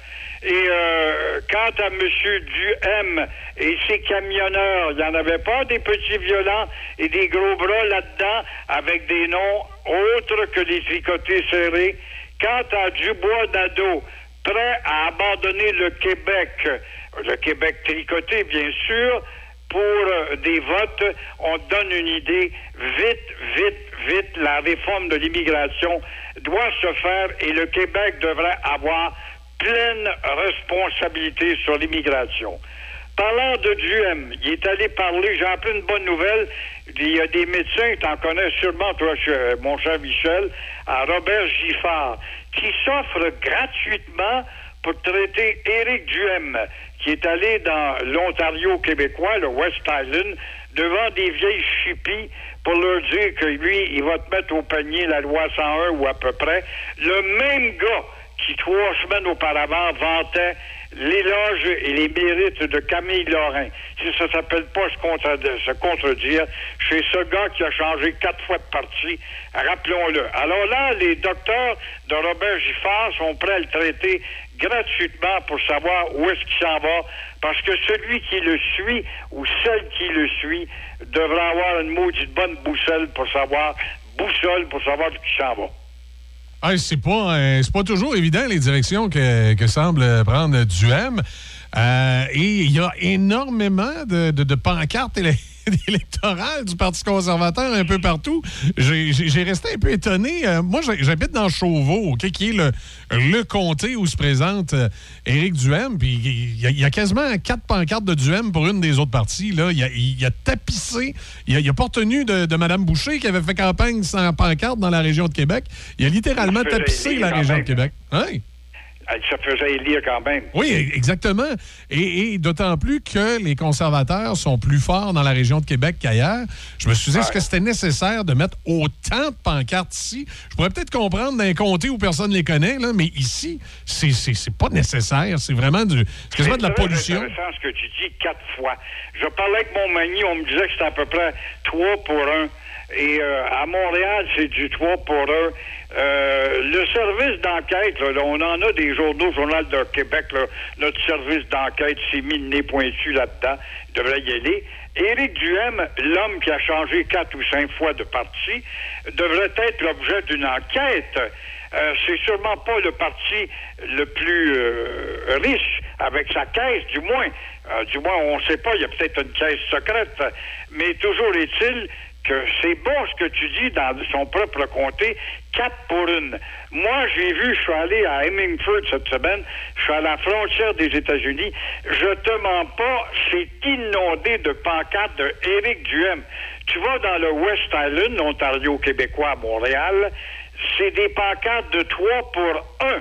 Et euh, quant à M. Duhem et ses camionneurs, il n'y en avait pas des petits violents et des gros bras là-dedans avec des noms autres que les tricotés serrés. Quant à Dubois Nadeau, prêt à abandonner le Québec, le Québec tricoté, bien sûr, pour euh, des votes, on donne une idée. Vite, vite, vite, la réforme de l'immigration doit se faire et le Québec devrait avoir pleine responsabilité sur l'immigration. Parlant de Duhem, il est allé parler, j'ai appris une bonne nouvelle. Il y a des médecins, tu en connais sûrement, toi, cher- mon cher Michel, à Robert Giffard, qui s'offre gratuitement pour traiter Éric Duhem, qui est allé dans l'Ontario québécois, le West Island, devant des vieilles chippies pour leur dire que lui, il va te mettre au panier la loi 101 ou à peu près. Le même gars qui, trois semaines auparavant, vantait l'éloge et les mérites de Camille Lorrain. Si ça s'appelle pas se, se contredire, c'est ce gars qui a changé quatre fois de parti, rappelons-le. Alors là, les docteurs de Robert Giffard sont prêts à le traiter gratuitement pour savoir où est-ce qu'il s'en va, parce que celui qui le suit ou celle qui le suit devra avoir une maudite bonne boussole pour savoir, boussole pour savoir où il s'en va. Ah, c'est pas, euh, pas toujours évident les directions que, que semble prendre Duhem. Euh, et il y a énormément de, de- de pancartes éle- électorales du Parti conservateur un peu partout. J'ai resté un peu étonné. Euh, moi, j'habite dans Chauveau, qui est le, le comté où se présente euh, Éric Duhem. Puis il y, a- il y a quasiment quatre pancartes de Duhem pour une des autres parties. Là. Il, a, il a tapissé. Il a, il a pas retenu de, de Mme Boucher qui avait fait campagne sans pancarte dans la région de Québec. Il a littéralement tapissé la région de. Québec. Hein? Elle se faisait élire quand même. Oui, exactement. Et, et d'autant plus que les conservateurs sont plus forts dans la région de Québec qu'ailleurs. Je me suis dit, est-ce que c'était nécessaire de mettre autant de pancartes ici? Je pourrais peut-être comprendre d'un comté où personne ne les connaît, là, mais ici, c'est- c'est c'est pas nécessaire. C'est vraiment du, c'est de la pollution. intéressant ce que tu dis quatre fois. Je parlais avec mon mani, on me disait que c'était à peu près 3 pour 1. Et euh, à Montréal, c'est du 3 pour 1. Euh, le service d'enquête, on en a des journaux, Journal de Québec, là, notre service d'enquête s'est mis le nez pointu là-dedans. Il devrait y aller. Éric Duhem, l'homme qui a changé quatre ou cinq fois de parti, devrait être l'objet d'une enquête. Euh, c'est sûrement pas le parti le plus euh, riche avec sa caisse, du moins. Euh, du moins, on ne sait pas, il y a peut-être une caisse secrète. Mais toujours est-il que c'est bon ce que tu dis dans son propre comté, quatre pour une. Moi, j'ai vu, je suis allé à Hemingford cette semaine, je suis à la frontière des États-Unis, je te mens pas, c'est inondé de pancartes de Duhem. Tu vas dans le West Island, l'Ontario québécois Montréal, c'est des pancartes de 3 pour 1.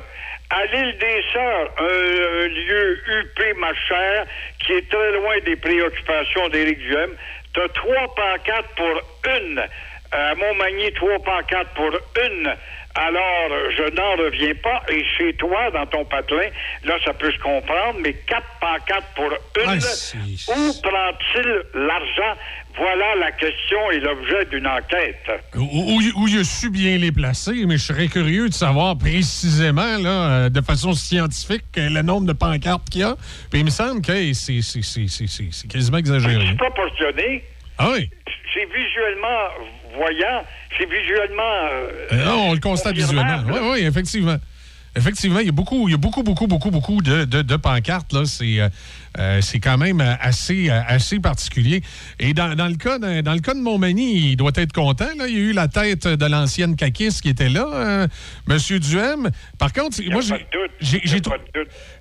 À l'île des Sœurs, un, un lieu huppé, ma chère, qui est très loin des préoccupations d'Éric Duhem, t'as trois pancartes pour une. À Montmagny, trois pancartes pour une. Alors, je n'en reviens pas. Et chez toi, dans ton patelin, là, ça peut se comprendre, mais quatre pancartes pour une. Ah, Où prend-il l'argent? Voilà la question et l'objet d'une enquête. Où, où- où il a su bien les placer, mais je serais curieux de savoir précisément, là, euh, de façon scientifique, euh, le nombre de pancartes qu'il y a. Puis il me semble que hey, c'est quasiment exagéré. C'est proportionné. Ah oui? C'est visuellement voyant. C'est visuellement. euh, Euh, non, on le constate visuellement. Oui, oui, effectivement. Effectivement, il y a beaucoup, il y a beaucoup, beaucoup, beaucoup, beaucoup de, de- de pancartes. Là. C'est, euh, euh, c'est quand même euh, assez, euh, assez particulier. Et dans, dans le cas de, dans le cas de Montmagny, il doit être content. Là. Il y a eu la tête de l'ancienne caquiste qui était là, Monsieur Duhem. Par contre, moi, j'ai, j'ai, j'ai trou-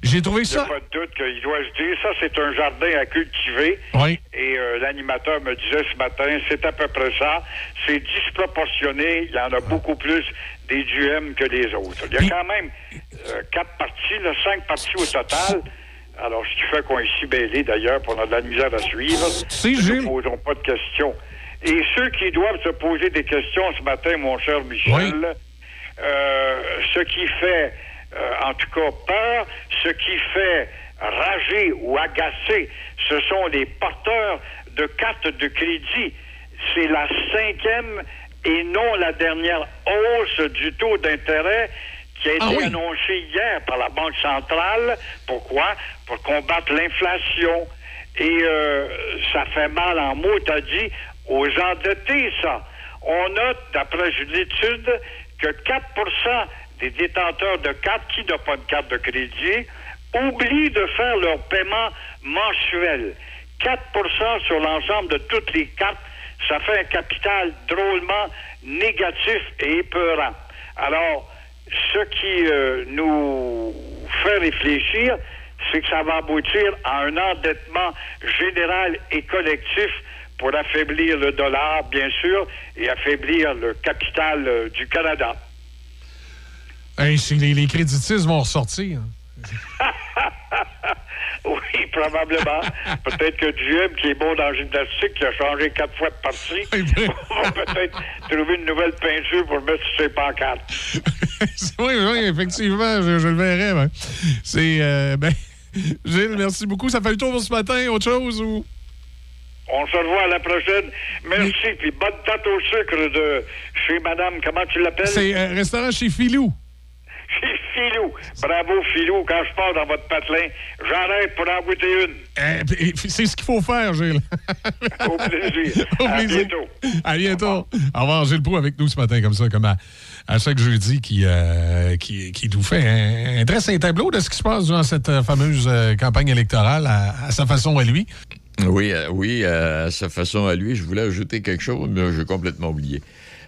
j'ai trouvé Il n'y a ça... pas de doute qu'il doit se dire ça, c'est un jardin à cultiver. Oui. Et euh, l'animateur me disait ce matin, c'est à peu près ça. C'est disproportionné. Il y en a beaucoup plus des duèmes que des autres. Il y a quand même euh, quatre parties, là, cinq parties au total. Alors, ce qui fait qu'on est si mêlés, d'ailleurs, pour on a de la misère à suivre. Nous ne posons pas de questions. Et ceux qui doivent se poser des questions ce matin, mon cher Michel, euh, ce qui fait, euh, en tout cas, peur, ce qui fait rager ou agacer, ce sont les porteurs de cartes de crédit. C'est la cinquième et non la dernière hausse du taux d'intérêt qui a été Ah oui. annoncée hier par la Banque centrale. Pourquoi? Pour combattre l'inflation. Et euh, ça fait mal en mots, t'as dit, aux endettés, ça. On note, d'après une étude, que 4% des détenteurs de cartes qui n'ont pas de carte de crédit oublient de faire leur paiement mensuel. 4% sur l'ensemble de toutes les cartes, ça fait un capital drôlement négatif et épeurant. Alors, ce qui euh, nous fait réfléchir, c'est que ça va aboutir à un endettement général et collectif pour affaiblir le dollar, bien sûr, et affaiblir le capital euh, du Canada. Hey, les, les créditistes vont ressortir. oui, probablement. peut-être que GM, qui est bon dans la gymnastique, qui a changé quatre fois de partie, va peut-être trouver une nouvelle peinture pour mettre sur ses pancartes. oui, oui, effectivement, je, je le verrai. Ben. C'est. euh, ben, Gilles, merci beaucoup. Ça fait le tour pour ce matin. Autre chose ou? On se revoit à la prochaine. Merci, puis bonne tarte au sucre de chez Madame, comment tu l'appelles? C'est euh, restaurant chez Filou. Chez. Bravo, Filou. Quand je pars dans votre patelin, j'arrête pour en goûter une. Euh, puis, c'est ce qu'il faut faire, Gilles. Au plaisir. Au À plaisir. bientôt. À bientôt. Au revoir, Gilles Proux avec nous ce matin, comme ça, comme à, à chaque jeudi, qui, euh, qui, qui nous fait un, un dresse un tableau de ce qui se passe durant cette euh, fameuse euh, campagne électorale à, à sa façon à lui. Oui, euh, oui, euh, à sa façon à lui. Je voulais ajouter quelque chose, mais j'ai complètement oublié.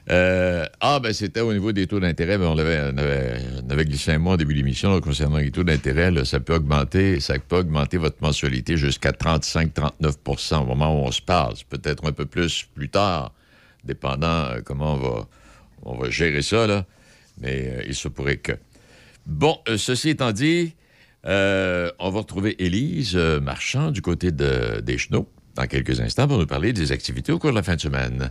Euh, ah, ben c'était au niveau des taux d'intérêt. Ben, on, avait, glissé un mot en début d'émission là, concernant les taux d'intérêt. Ça peut augmenter, ça peut augmenter votre mensualité jusqu'à 35-39% au moment où on se. C'est Peut-être un peu plus plus tard, dépendant euh, comment on va, gérer ça. Mais euh, il se pourrait que. Bon, ceci étant dit, on va retrouver Élise Marchand du côté de, des Chenaux dans quelques instants pour nous parler des activités au cours de la fin de semaine.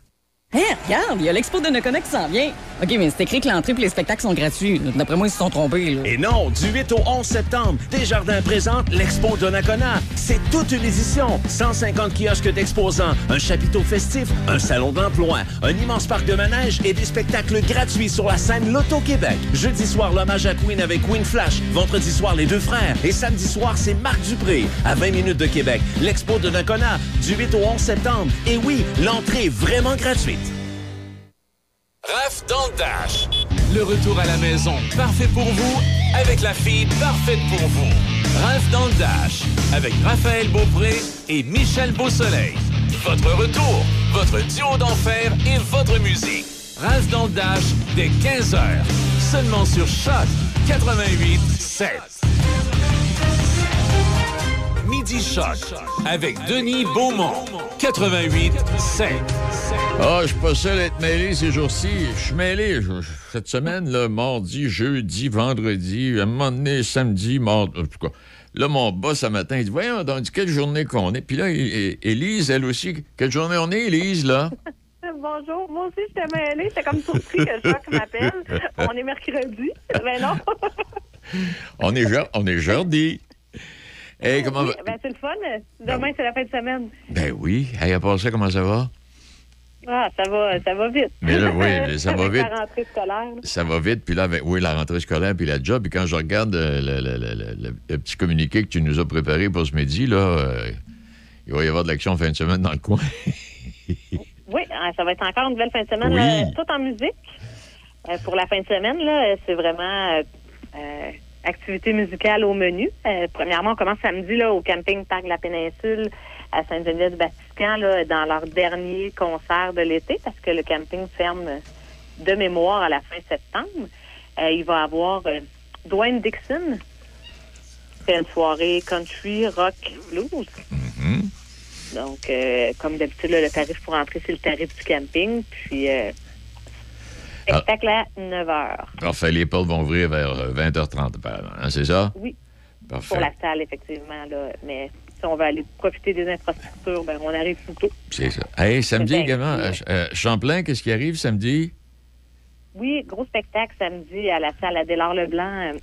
Hé, regarde, il y a l'expo de Naconex qui s'en vient. OK, mais c'est écrit que l'entrée et les spectacles sont gratuits. D'après moi, ils se sont trompés. Là. Et non, du 8 au 11 septembre, Desjardins présente l'Expo Donnacona. C'est toute une édition. 150 kiosques d'exposants, un chapiteau festif, un salon d'emploi, un immense parc de manège et des spectacles gratuits sur la scène Loto-Québec. Jeudi soir, l'hommage à Queen avec Queen Flash. Vendredi soir, les deux frères. Et samedi soir, c'est Marc Dupré. À 20 minutes de Québec, l'Expo Donnacona, du 8 au 11 septembre. Et oui, l'entrée est vraiment gratuite. Raph dans le Dash. Le retour à la maison, parfait pour vous, avec la fille parfaite pour vous. Raph dans le Dash, avec Raphaël Beaupré et Michel Beausoleil. Votre retour, votre duo d'enfer et votre musique. Raph dans le Dash, dès 15h. Seulement sur Choc 88 7. Midi Choc, avec Denis Beaumont. 88 7. Ah, je suis pas seul à être mêlé ces jours-ci. Je suis mêlé cette semaine, là, mardi, jeudi, vendredi, à un moment donné, samedi, mardi. En tout cas, là, mon boss, ce matin, il dit Voyons, donc, quelle journée qu'on est? Puis là, Élise, elle aussi, quelle journée on est, Élise, là? Bonjour, moi aussi j'étais mêlée, j'étais comme surpris que Jacques m'appelle. On est mercredi. Ben non. On est, je- on est jeudi. Hey, comment va? Oui, ben c'est le fun. Demain c'est la fin de semaine. Ben oui. Hey, à part ça, comment ça va? Ah, ça va, ça va vite. Mais là, oui, mais ça va vite. La rentrée scolaire. Ça va vite, puis là, avec, oui, la rentrée scolaire, puis la job, puis quand je regarde euh, le, le- le- le- le- le petit communiqué que tu nous as préparé pour ce midi, là, euh, il va y avoir de l'action fin de semaine dans le coin. Oui, hein, ça va être encore une belle fin de semaine, Oui. là, tout en musique. Euh, pour la fin de semaine, là, euh, c'est vraiment euh, euh, activité musicale au menu. Euh, premièrement, on commence samedi là, au camping Parc de la Péninsule à Sainte-Geneviève-du-Batiscan là, dans leur dernier concert de l'été parce que le camping ferme de mémoire à la fin septembre. Euh, il va y avoir euh, Dwayne Dixon. C'est une soirée country, rock, blues. Donc, euh, comme d'habitude, là, le tarif pour entrer, c'est le tarif du camping. Puis, euh, spectacle à 9 h. Enfin, les portes vont ouvrir vers euh, 20h30, apparemment. Hein, c'est ça? Oui, Parfait. pour la salle, effectivement. Là. Mais si on veut aller profiter des infrastructures, ben, on arrive plus tôt. C'est ça. Hey, samedi également, euh, euh, Champlain, qu'est-ce qui arrive samedi? Oui, gros spectacle samedi à la salle Adélard Leblanc euh,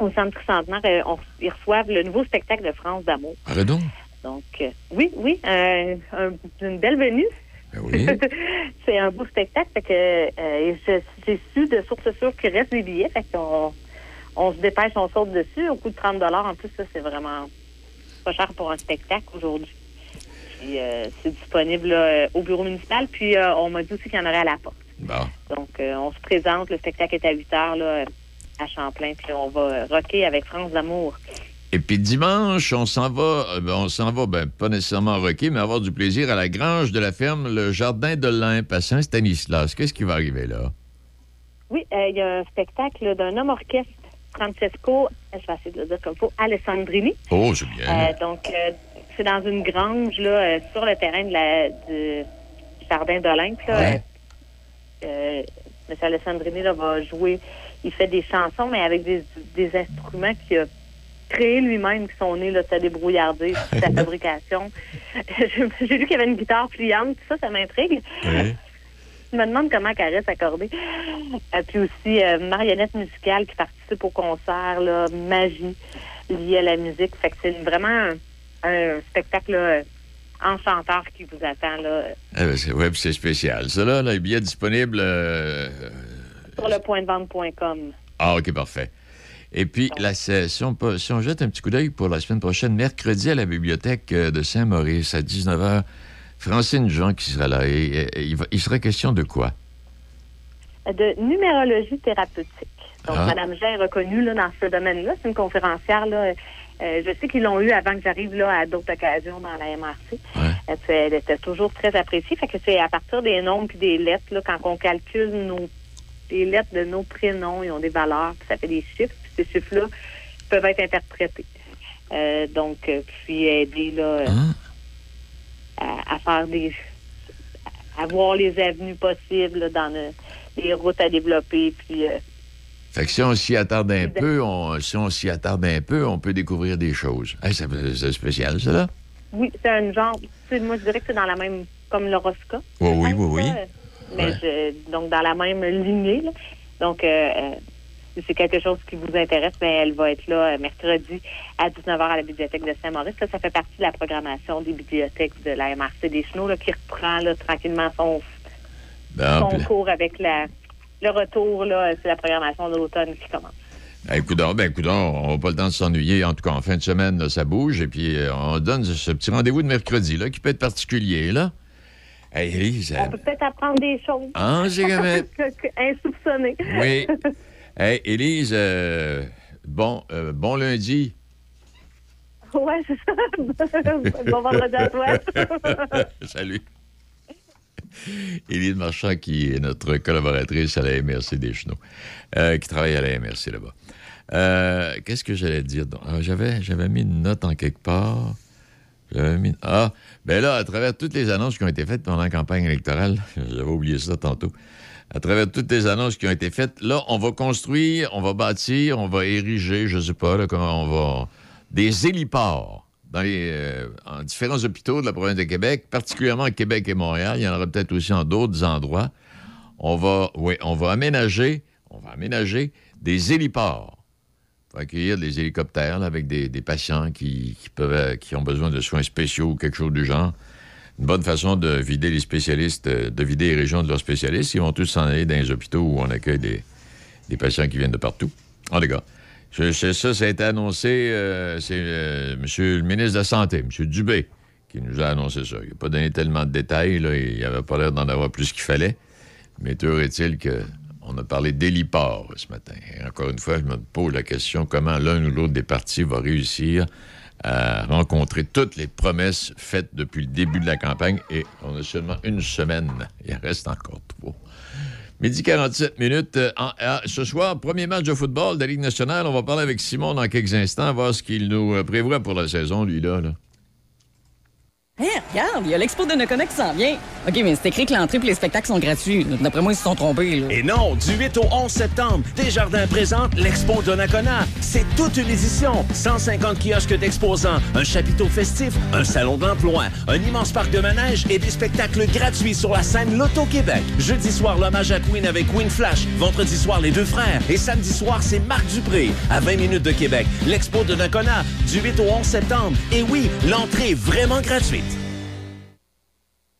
au Centre Tricentenaire. Euh, on, ils reçoivent le nouveau spectacle de France d'amour. Pardon? Donc, euh, oui, oui, euh, un- une belle venue. Ben oui. c'est un beau spectacle. Fait que, euh, j'ai su de sources sûres qu'il reste des billets. Fait qu'on on se dépêche, on saute dessus. Au coût de 30 En plus, ça, c'est vraiment pas cher pour un spectacle aujourd'hui. Puis, euh, c'est disponible là, euh, au bureau municipal. Puis, euh, on m'a dit aussi qu'il y en aurait à la porte. Bon. Donc, on se présente. Le spectacle est à 8 heures là, à Champlain. Puis, on va rocker avec France d'amour. Et puis dimanche, on s'en va, euh, ben, on s'en va, ben, pas nécessairement rocker, mais avoir du plaisir à la grange de la ferme, le jardin de l'Imp à Saint-Stanislas. Qu'est-ce qui va arriver là? Oui, euh, il y a un spectacle d'un homme orchestre, Francesco, je vais essayer de le dire comme il faut, Alessandrini. Oh, c'est bien. Euh, donc, euh, c'est dans une grange, là, sur le terrain de la, du jardin d'Olympe. Ouais. M. Alessandrini là, va jouer. Il fait des chansons, mais avec des, des instruments qu'il a créés lui-même, qui sont nés là, de sa débrouillardise, de sa fabrication. J'ai lu qu'il y avait une guitare pliante, tout ça, ça m'intrigue. Oui. Je me demande comment elle reste accordée. Euh, puis aussi, euh, marionnette musicale qui participe au concert, là, magie liée à la musique. Fait que c'est vraiment un, un spectacle là, enchanteur qui vous attend là, Eh ben, c'est, ouais, c'est spécial. Ça, là, les billets disponibles. euh, sur le point de vente.com. Ah, OK, parfait. Et puis, la, si, on, peut- si on jette un petit coup d'œil pour la semaine prochaine, mercredi à la bibliothèque euh, de Saint-Maurice à 19h, Francine Jean qui sera là. Et, et- et il, sera question de quoi? de numérologie thérapeutique. Donc, Ah. Mme Jean est reconnue là, dans ce domaine-là. C'est une conférencière. Là. Euh, je sais qu'ils l'ont eu avant que j'arrive là à d'autres occasions dans la MRC. Elle était toujours très appréciée. Fait que c'est à partir des nombres puis des lettres, là, quand on calcule nos les lettres de nos prénoms, ils ont des valeurs, puis ça fait des chiffres, ces chiffres-là peuvent être interprétés. Euh, donc, euh, puis aider là, euh, à, à faire des à voir les avenues possibles là, dans le- les routes à développer, puis euh, Fait que si on s'y attarde un peu, on, si on s'y attarde un peu, on peut découvrir des choses. Hey, c'est spécial, ça, là? Oui, c'est un genre. Moi, je dirais que c'est dans la même. Comme l'horoscope. Oui, oui, oui, oui. Mais Ouais. je- donc, dans la même lignée. là. Donc, euh, si c'est quelque chose qui vous intéresse, ben, elle va être là euh, mercredi à 19h à la bibliothèque de Saint-Maurice. Là, ça fait partie de la programmation des bibliothèques de la MRC des Chenaux là, qui reprend là, tranquillement son, Ben, son cours avec la, le retour. là, C'est la programmation de l'automne qui commence. Ben, coudonc, ben, coudonc, on n'a pas le temps de s'ennuyer. En tout cas, en fin de semaine, là, ça bouge. Et puis, euh, on donne ce petit rendez-vous de mercredi, là, qui peut être particulier, là. Hey, On peut peut-être apprendre des choses. Ah, c'est quand même- insoupçonnées. Oui. Hey, Élise, euh, bon, euh, bon lundi. Ouais, c'est ça. bon vendredi à toi. Salut. Élise Marchand, qui est notre collaboratrice à la MRC des Chenaux, euh, qui travaille à la MRC là-bas. Euh, Qu'est-ce que j'allais dire? Ah, J'avais, j'avais mis une note en quelque part. J'avais mis... Ah, ben là, à travers toutes les annonces qui ont été faites pendant la campagne électorale, j'avais oublié ça tantôt, à travers toutes les annonces qui ont été faites, là, on va construire, on va bâtir, on va ériger, je sais pas, là, comment on va... des héliports dans les, euh, en différents hôpitaux de la province de Québec, particulièrement à Québec et Montréal. Il y en aura peut-être aussi en d'autres endroits. On va, oui, on va aménager, on va aménager des héliports pour accueillir des hélicoptères avec des, patients qui, qui peuvent, euh, qui ont besoin de soins spéciaux ou quelque chose du genre. Une bonne façon de vider les spécialistes, euh, de vider les régions de leurs spécialistes. Ils vont tous s'en aller dans les hôpitaux où on accueille des, patients qui viennent de partout. En tout cas, je ça, ça a été annoncé, euh, c'est euh, Monsieur le ministre de la Santé, M. Dubé, qui nous a annoncé ça. Il n'a pas donné tellement de détails, là, il n'avait pas l'air d'en avoir plus qu'il fallait. Mais toujours est-il qu'on a parlé d'héliport ce matin. Encore une fois, je me pose la question comment l'un ou l'autre des partis va réussir à rencontrer toutes les promesses faites depuis le début de la campagne. Et on a seulement une semaine. Il reste encore trois. Midi 47 minutes. Euh, ce soir, premier match de football de la Ligue nationale. On va parler avec Simon dans quelques instants, voir ce qu'il nous euh, prévoit pour la saison, lui-là. là. Regarde, il y a l'expo de Noconoc qui s'en vient. OK, mais c'est écrit que l'entrée et les spectacles sont gratuits. D'après moi, ils se sont trompés, là. Et non, du 8 au 11 septembre, Desjardins présente l'Expo Donnacona. C'est toute une édition. 150 kiosques d'exposants, un chapiteau festif, un salon d'emploi, un immense parc de manège et des spectacles gratuits sur la scène Loto-Québec. Jeudi soir, l'hommage à Queen avec Queen Flash. Vendredi soir, les deux frères. Et samedi soir, c'est Marc Dupré. À 20 minutes de Québec, l'Expo Donnacona, du 8 au 11 septembre. Et oui, l'entrée est vraiment gratuite.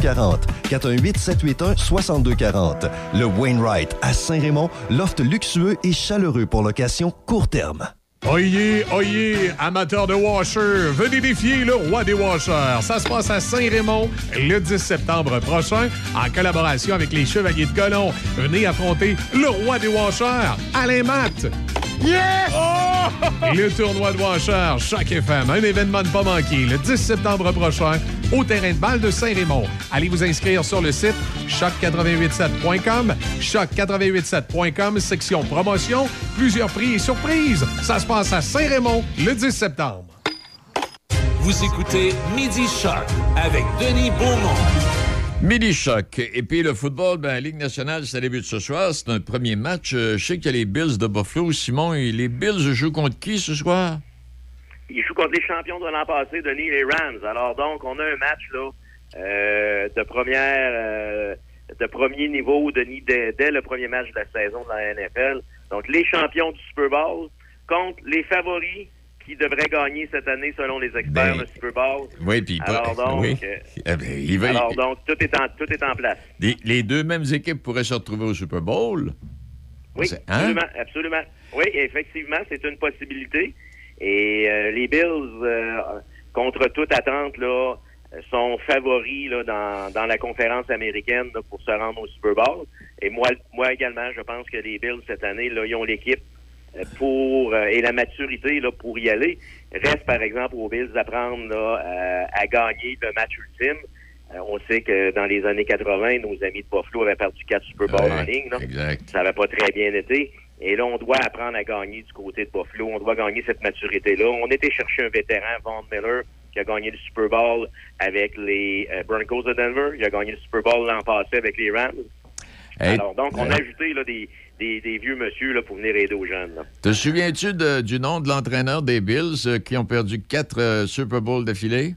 40. 418 781 62 40. Le Wainwright à Saint-Raymond, loft luxueux et chaleureux pour location court terme. Oyez, oyez, amateurs de washer, venez défier le roi des washers. Ça se passe à Saint-Raymond le 10 septembre prochain en collaboration avec les Chevaliers de Colomb. Venez affronter le roi des washers, Alain Matt. Yes! Le tournoi de Washer, Choc FM, un événement de pas manquer, le 10 septembre prochain, au terrain de balle de Saint-Raymond. Allez vous inscrire sur le site choc887.com, choc887.com, section promotion, plusieurs prix et surprises. Ça se passe à Saint-Raymond le 10 septembre. Vous écoutez Midi Choc avec Denis Beaumont. Midi Choc. Et puis le football, ben, la Ligue nationale, ça débute ce soir. C'est un premier match. Euh, Je sais qu'il y a les Bills de Buffalo. Simon, et les Bills jouent contre qui ce soir? Ils jouent contre les champions de l'an passé, Denis, les Rams. Alors donc, on a un match là euh, de première euh, de premier niveau, Denis, dès, dès le premier match de la saison de la NFL. Donc, les champions du Super Bowl contre les favoris qui devraient gagner cette année selon les experts Ben, le Super Bowl. Oui, puis pas- Alors donc, oui. euh, Eh ben, il va- alors donc, tout est en tout est en place. les, les deux mêmes équipes pourraient se retrouver au Super Bowl? Oui, hein? absolument, absolument. Oui, effectivement, c'est une possibilité. Et euh, les Bills, euh, contre toute attente, là, sont favoris là, dans, dans la conférence américaine là, pour se rendre au Super Bowl. Et moi, moi également, je pense que les Bills cette année, là, ils ont l'équipe euh, pour euh, et la maturité là, pour y aller. Reste par exemple aux Bills d'apprendre là, euh, à gagner le match ultime. Euh, on sait que dans les années 80, nos amis de Buffalo avaient perdu quatre Super Bowls Ouais, en ligne. là. Exact. Ça n'avait pas très bien été. Et là, on doit apprendre à gagner du côté de Buffalo. On doit gagner cette maturité-là. On était chercher un vétéran, Von Miller, qui a gagné le Super Bowl avec les euh, Broncos de Denver. Il a gagné le Super Bowl l'an passé avec les Rams. Hey, Alors, donc, on a hey. ajouté là, des, des, des vieux monsieur là, pour venir aider aux jeunes. là. Te souviens-tu du nom de l'entraîneur des Bills euh, qui ont perdu quatre euh, Super Bowls d'affilée?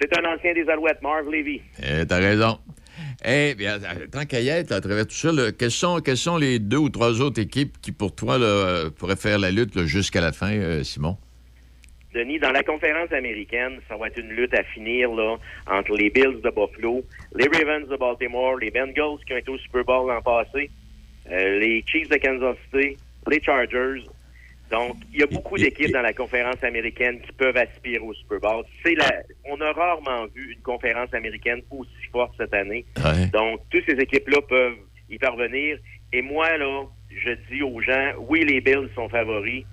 C'est un ancien des Alouettes, Marv Levy. Eh, T'as raison. Eh bien, tant qu'à y être, à travers tout ça, quelles, sont, sont les deux ou trois autres équipes qui, pour toi, là, pourraient faire la lutte jusqu'à la fin, euh, Simon? Denis, dans la conférence américaine, ça va être une lutte à finir là, entre les Bills de Buffalo, les Ravens de Baltimore, les Bengals qui ont été au Super Bowl l'an passé, euh, les Chiefs de Kansas City, les Chargers. Donc, il y a beaucoup d'équipes dans la conférence américaine qui peuvent aspirer au Super Bowl. C'est la, on a rarement vu une conférence américaine aussi forte cette année. Ouais. Donc, toutes ces équipes-là peuvent y parvenir. Et moi, là, je dis aux gens, oui, les Bills sont favoris,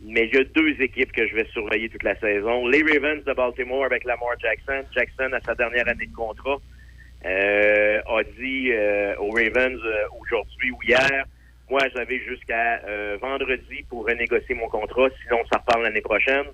mais il y a deux équipes que je vais surveiller toute la saison. Les Ravens de Baltimore avec Lamar Jackson. Jackson, à sa dernière année de contrat, euh, a dit euh, aux Ravens euh, aujourd'hui ou hier, moi, j'avais jusqu'à euh, vendredi pour renégocier mon contrat, sinon ça reparle l'année prochaine.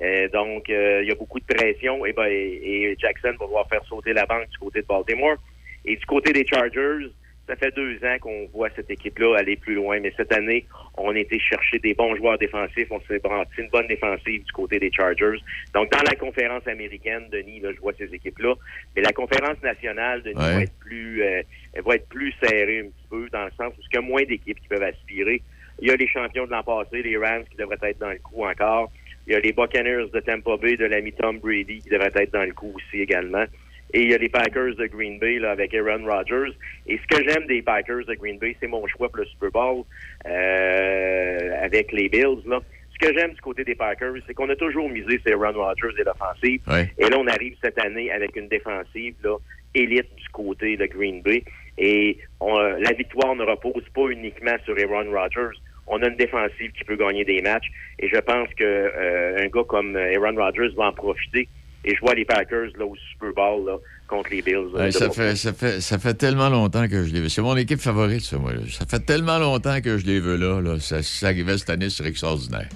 Euh, donc, euh, il y a beaucoup de pression et, ben, et, et Jackson va devoir faire sauter la banque du côté de Baltimore. Et du côté des Chargers, ça fait deux ans qu'on voit cette équipe-là aller plus loin, mais cette année, on a été chercher des bons joueurs défensifs. On s'est bâti une bonne défensive du côté des Chargers. Donc, dans la conférence américaine, Denis, là, je vois ces équipes-là. Mais la conférence nationale, Denis, Ouais. va être plus euh, elle va être plus serrée un petit peu, dans le sens où il y a moins d'équipes qui peuvent aspirer. Il y a les champions de l'an passé, les Rams qui devraient être dans le coup encore. Il y a les Buccaneers de Tampa Bay de l'ami Tom Brady qui devraient être dans le coup aussi également. Et il y a les Packers de Green Bay là, avec Aaron Rodgers. Et ce que j'aime des Packers de Green Bay, c'est mon choix pour le Super Bowl euh, avec les Bills. Là. Ce que j'aime du côté des Packers, c'est qu'on a toujours misé sur Aaron Rodgers et l'offensive. Ouais. Et là, on arrive cette année avec une défensive là, élite du côté de Green Bay. Et on- la victoire ne repose pas uniquement sur Aaron Rodgers. On a une défensive qui peut gagner des matchs. Et je pense que euh, un gars comme Aaron Rodgers va en profiter et je vois les Packers là, au Super Bowl là, contre les Bills. euh, Ouais, ça, fait, ça, fait, ça fait tellement longtemps que je les veux. C'est mon équipe favorite, ça, moi. là. Ça fait tellement longtemps que je les veux là. là. Ça, ça arrivait cette année, ce serait extraordinaire.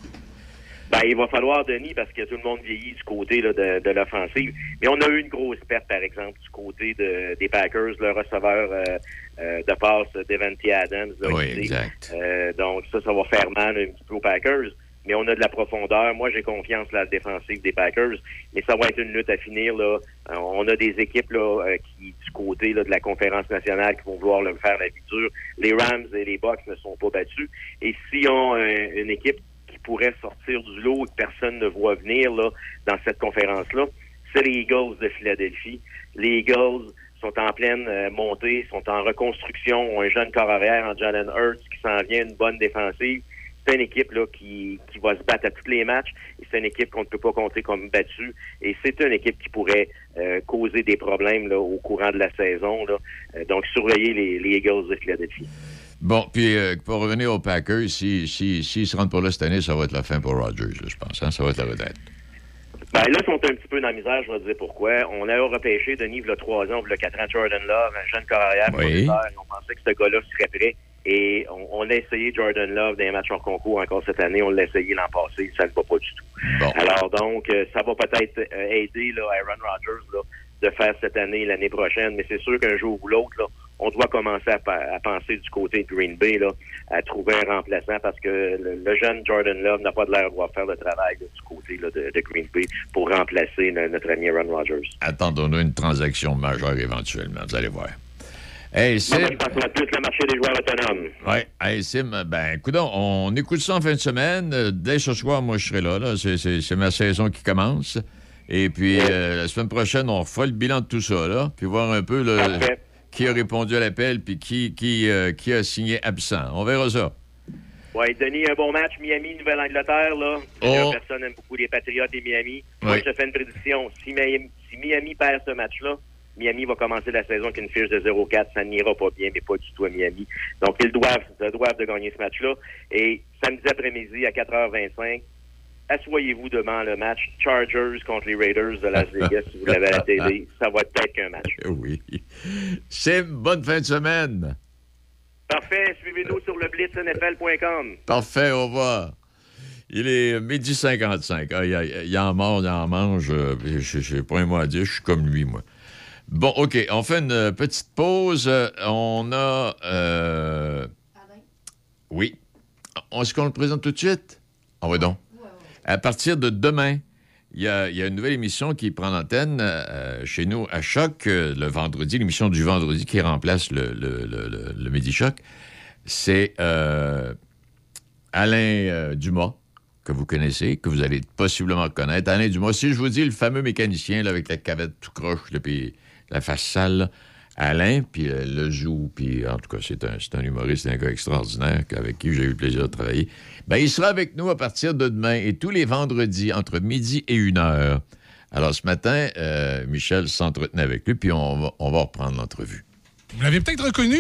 Ben, il va falloir, Denis, parce que tout le monde vieillit du côté là, de, de l'offensive. Mais on a eu une grosse perte, par exemple, du côté de- des Packers, le receveur euh, euh, de passe, Devante Adams. là, Oui, exact. Euh, donc, ça, ça va faire mal un petit peu aux Packers. Mais on a de la profondeur. Moi, j'ai confiance dans la défensive des Packers. Mais ça va être une lutte à finir. Là. Euh, On a des équipes là, euh, qui, du côté là, de la conférence nationale, qui vont vouloir le faire la vie dure. Les Rams et les Bucks ne sont pas battus. Et si on euh, une équipe qui pourrait sortir du lot et que personne ne voit venir là, dans cette conférence-là, c'est les Eagles de Philadelphie. Les Eagles sont en pleine montée, sont en reconstruction, ont un jeune corps arrière en Jalen Hurts qui s'en vient, une bonne défensive. C'est une équipe là, qui, qui va se battre à tous les matchs et c'est une équipe qu'on ne peut pas compter comme battue. Et c'est une équipe qui pourrait euh, causer des problèmes là, au courant de la saison. Là. Euh, donc, surveillez les, les Eagles de Philadelphie. Bon, puis euh, pour revenir aux Packers, s'ils si, si, se rendent pas là cette année, ça va être la fin pour Rodgers, je pense. hein. Ça va être la retraite. Ben, là, ils sont un petit peu dans la misère, je vais te dire pourquoi. On a repêché, Denis, il y a trois ans, il y a quatre ans, Jordan Love, un jeune carrière. Oui. On pensait que ce gars-là serait prêt. Et on, on a essayé Jordan Love dans les matchs en concours encore cette année. On l'a essayé l'an passé. Ça ne va pas du tout. Alors donc, euh, ça va peut-être euh, aider là, Aaron Rodgers là, de faire cette année, l'année prochaine. Mais c'est sûr qu'un jour ou l'autre, là, on doit commencer à, à penser du côté de Green Bay, là, à trouver un remplaçant parce que le, le jeune Jordan Love n'a pas de l'air de vouloir faire le travail là, du côté là, de, de Green Bay pour remplacer le- notre ami Aaron Rodgers. Attendons-nous une transaction majeure éventuellement, vous allez voir. Hey, Sim. Moi, je pense plus le marché des joueurs autonomes. Ouais, hey, Sim, ben, écoute, on écoute ça en fin de semaine. Euh, Dès ce soir, moi, je serai là. là. C'est- ma saison qui commence. Et puis, euh, la semaine prochaine, on fera le bilan de tout ça, là, puis voir un peu qui a répondu à l'appel, puis qui, qui, euh, qui a signé absent. On verra ça. Ouais, Denis, un bon match. Miami, Nouvelle-Angleterre, là. Oh. Plusieurs personnes aiment beaucoup les Patriotes et Miami. Moi, Oui. je fais une prédiction. Si Miami, si Miami perd ce match-là, Miami va commencer la saison avec une fiche de 0-4. Ça n'ira pas bien, mais pas du tout à Miami. Donc, ils doivent, ils doivent de gagner ce match-là. Et samedi après-midi, à 4h25, assoyez-vous devant le match Chargers contre les Raiders de Las Vegas. si vous l'avez à la télé, ça va être qu'un match. Oui. Sim, bonne fin de semaine. Parfait. Suivez-nous sur le blitznfl.com. Parfait, au revoir. Il est midi 55. Ah, il, il- il en mange, il en mange. euh, je n'ai pas un mot à dire, je suis comme lui, moi. Bon, OK, on fait une euh, petite pause. Euh, On a... euh, Oui. On- Est-ce qu'on le présente tout de suite? Ah oui, donc. À partir de demain, il y, a, il y a une nouvelle émission qui prend l'antenne euh, chez nous à Choc euh, le vendredi, l'émission du vendredi qui remplace le, le- le- le- le Midi Choc. C'est euh, Alain Dumas, que vous connaissez, que vous allez possiblement connaître. Alain Dumas, si je vous dis le fameux mécanicien là, avec la cavette tout croche, là, puis la face sale, Alain, puis euh, le joue, puis en tout cas, c'est un, un humoriste, un gars extraordinaire avec qui j'ai eu le plaisir de travailler. Ben, il sera avec nous à partir de demain et tous les vendredis entre midi et une heure. Alors, ce matin, euh, Michel s'entretenait avec lui, puis on va, on va reprendre l'entrevue. Vous l'avez peut-être reconnu?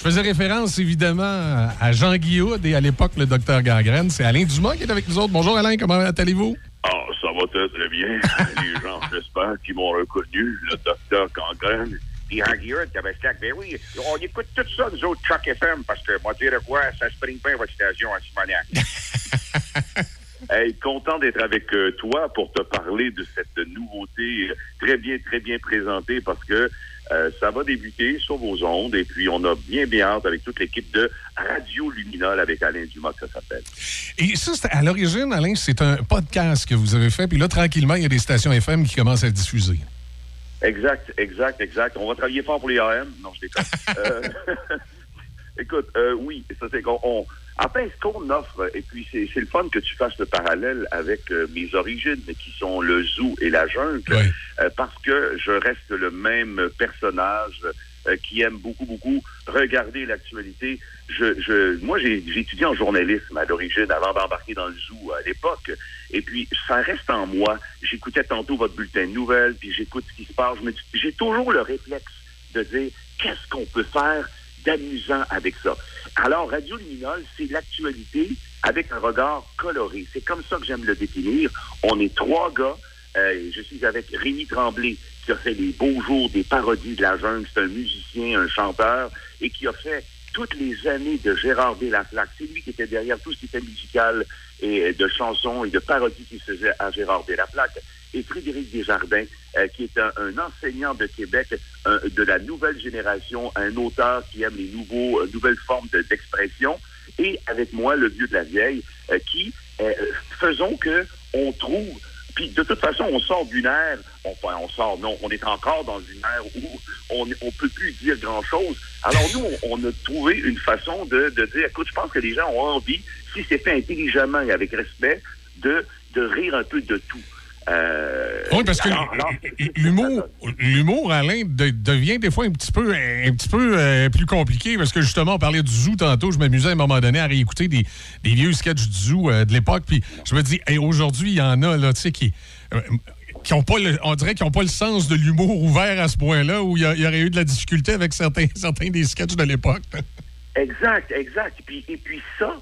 Je faisais référence évidemment à Jean Guillaud et à l'époque le docteur Gangrène. C'est Alain Dumas qui est avec nous autres. Bonjour Alain, comment allez-vous? Ah, ça va très, très bien. Les gens, j'espère, qui m'ont reconnu, le docteur Gangrène. Puis en Guillaume, Tabastac, ben oui, on écoute tout ça, nous autres, Chuck FM, parce que, moi, dire quoi, ça se prime pas votre station en Simonac. Hey, content d'être avec euh, toi pour te parler de cette nouveauté euh, très bien, très bien présentée parce que euh, ça va débuter sur vos ondes et puis on a bien, bien hâte avec toute l'équipe de Radio Luminol avec Alain Dumas, que ça s'appelle. Et ça, à l'origine, Alain, c'est un podcast que vous avez fait. Puis là, tranquillement, il y a des stations FM qui commencent à diffuser. Exact, exact, exact. On va travailler fort pour les AM. Non, je déconne. Euh, écoute, euh, oui, ça c'est qu'on. On- En fait, ce qu'on offre, et puis c'est c'est le fun que tu fasses le parallèle avec euh, mes origines, qui sont le zoo et la jungle, euh, parce que je reste le même personnage euh, qui aime beaucoup, beaucoup regarder l'actualité. Je, je, moi, j'ai étudié en journalisme à l'origine, avant d'embarquer dans le zoo à l'époque. Et puis, ça reste en moi. J'écoutais tantôt votre bulletin de nouvelles, puis j'écoute ce qui se passe. J'ai toujours le réflexe de dire qu'est-ce qu'on peut faire d'amusant avec ça. Alors, Radio Luminol, c'est l'actualité avec un regard coloré. C'est comme ça que j'aime le définir. On est trois gars Euh, je suis avec Rémi Tremblay, qui a fait les beaux jours des parodies de la jungle. C'est un musicien, un chanteur, et qui a fait toutes les années de Gérard B. C'est lui qui était derrière tout ce qui était musical et de chansons et de parodies qui se faisaient à Gérard B. Et Frédéric Desjardins, euh, qui est un, enseignant de Québec de la nouvelle génération, un auteur qui aime les nouveaux, euh, nouvelles formes de- d'expression. Et avec moi, le vieux de la vieille, euh, qui faisons que on trouve puis de toute façon, on sort d'une ère, enfin on sort, non, on est encore dans une ère où on on peut plus dire grand-chose. Alors nous, on, on a trouvé une façon de, de dire, écoute, je pense que les gens ont envie, si c'est fait intelligemment et avec respect, de, de rire un peu de tout. Euh, Oui, parce que l'humour, l'humour, Alain, de- devient des fois un petit peu, un petit peu euh, plus compliqué parce que justement, on parlait du zoo tantôt. Je m'amusais à un moment donné à réécouter des, des vieux sketchs du zoo euh, de l'époque. Puis je me dis, hey, aujourd'hui, il y en a, là, tu sais, qui. qui ont pas le- on dirait qu'ils n'ont pas le sens de l'humour ouvert à ce point-là, où il y, aurait eu de la difficulté avec certains, certains des sketchs de l'époque. Exact, exact. Et puis, et puis ça,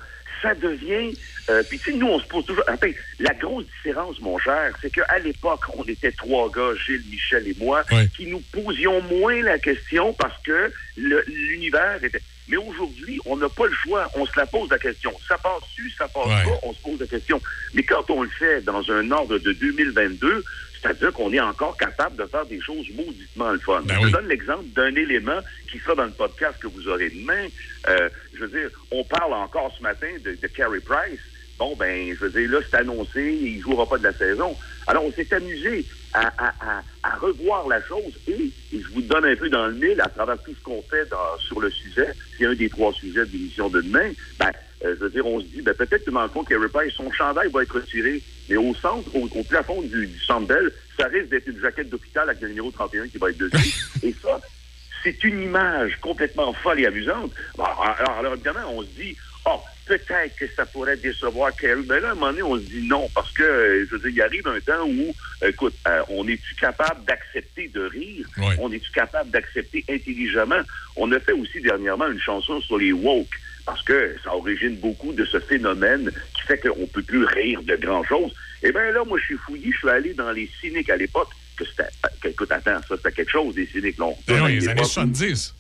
ça devient... euh, puis tu sais, nous, on se pose toujours... Enfin, la grosse différence, mon cher, c'est qu'à l'époque, on était trois gars, Gilles, Michel et moi, qui nous posions moins la question parce que l'univers était... Mais aujourd'hui, on n'a pas le choix. On se la pose la question. Ça passe-tu, ça passe Ouais. pas, on se pose la question. Mais quand on le fait dans un ordre de 2022, c'est-à-dire qu'on est encore capable de faire des choses mauditement le fun. je vous donne l'exemple d'un élément qui sera dans le podcast que vous aurez demain. Euh, je veux dire, on parle encore ce matin de, de Carey Price. Bon, ben, je veux dire, là, c'est annoncé, il ne jouera pas de la saison. Alors, on s'est amusé à, à- à- à revoir la chose et, et je vous donne un peu dans le mille à travers tout ce qu'on fait dans- sur le sujet. C'est un des trois sujets de l'émission de demain. Ben, euh, je veux dire, on se dit, ben, peut-être que dans le fond, Carey Price, son chandail va être retiré, mais au centre, au, au plafond du, du centre Bell, ça risque d'être une jaquette d'hôpital avec le numéro 31 qui va être dessus. et ça, c'est une image complètement folle et amusante. Alors, évidemment, on se dit, oh, peut-être que ça pourrait décevoir Kerry. Mais là, à un moment donné, on se dit non, parce que, euh, je veux dire, il arrive un temps où, écoute, euh, on est-tu capable d'accepter de rire? On est-tu capable d'accepter intelligemment? On a fait aussi dernièrement une chanson sur les woke, parce que ça origine beaucoup de ce phénomène qui fait qu'on peut plus rire de grand-chose. Eh bien là, moi, je suis fouillé, je suis allé dans les cyniques à l'époque, que c'était, euh, écoute, attends, ça, c'était quelque chose, des cyniques, non? Oui, Une les années époque où- 70.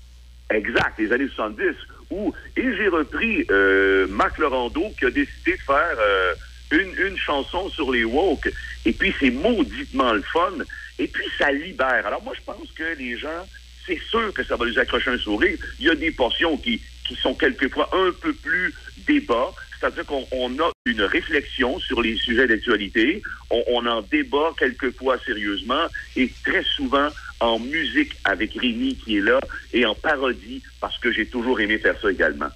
Exact, les années 70, où, et j'ai repris euh, Marc Laurando qui a décidé de faire euh, une, une chanson sur les woke, et puis c'est mauditement le fun, et puis ça libère. Alors moi, je pense que les gens, c'est sûr que ça va les accrocher un sourire. Il y a des portions qui, qui sont quelquefois un peu plus débat, c'est-à-dire qu'on on a une réflexion sur les sujets d'actualité, on, on en débat quelquefois sérieusement, et très souvent en musique avec Rémi qui est là, et en parodie, parce que j'ai toujours aimé faire ça également.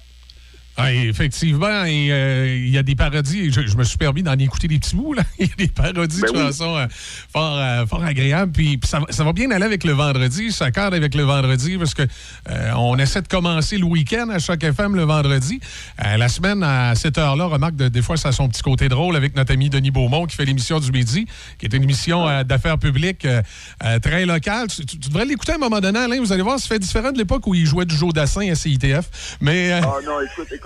Ah, effectivement, euh, il y a des parodies. Je, je me suis permis d'en écouter des petits bouts. Là. Il y a des parodies Ben de oui. chansons euh, fort, euh, fort agréables. Puis, puis ça, va- ça va bien aller avec le vendredi. Ça accorde avec le vendredi parce que on essaie de commencer le week-end à chaque FM le vendredi. La semaine, à cette heure-là, remarque, de- des fois, ça a son petit côté drôle avec notre ami Denis Beaumont qui fait l'émission du midi, qui est une émission d'affaires publiques très locale. Tu, tu- tu devrais l'écouter à un moment donné, Alain. Vous allez voir, ça fait différent de l'époque où il jouait du Joe Dassin à CITF. Mais. euh, Ah non, écoute, écoute,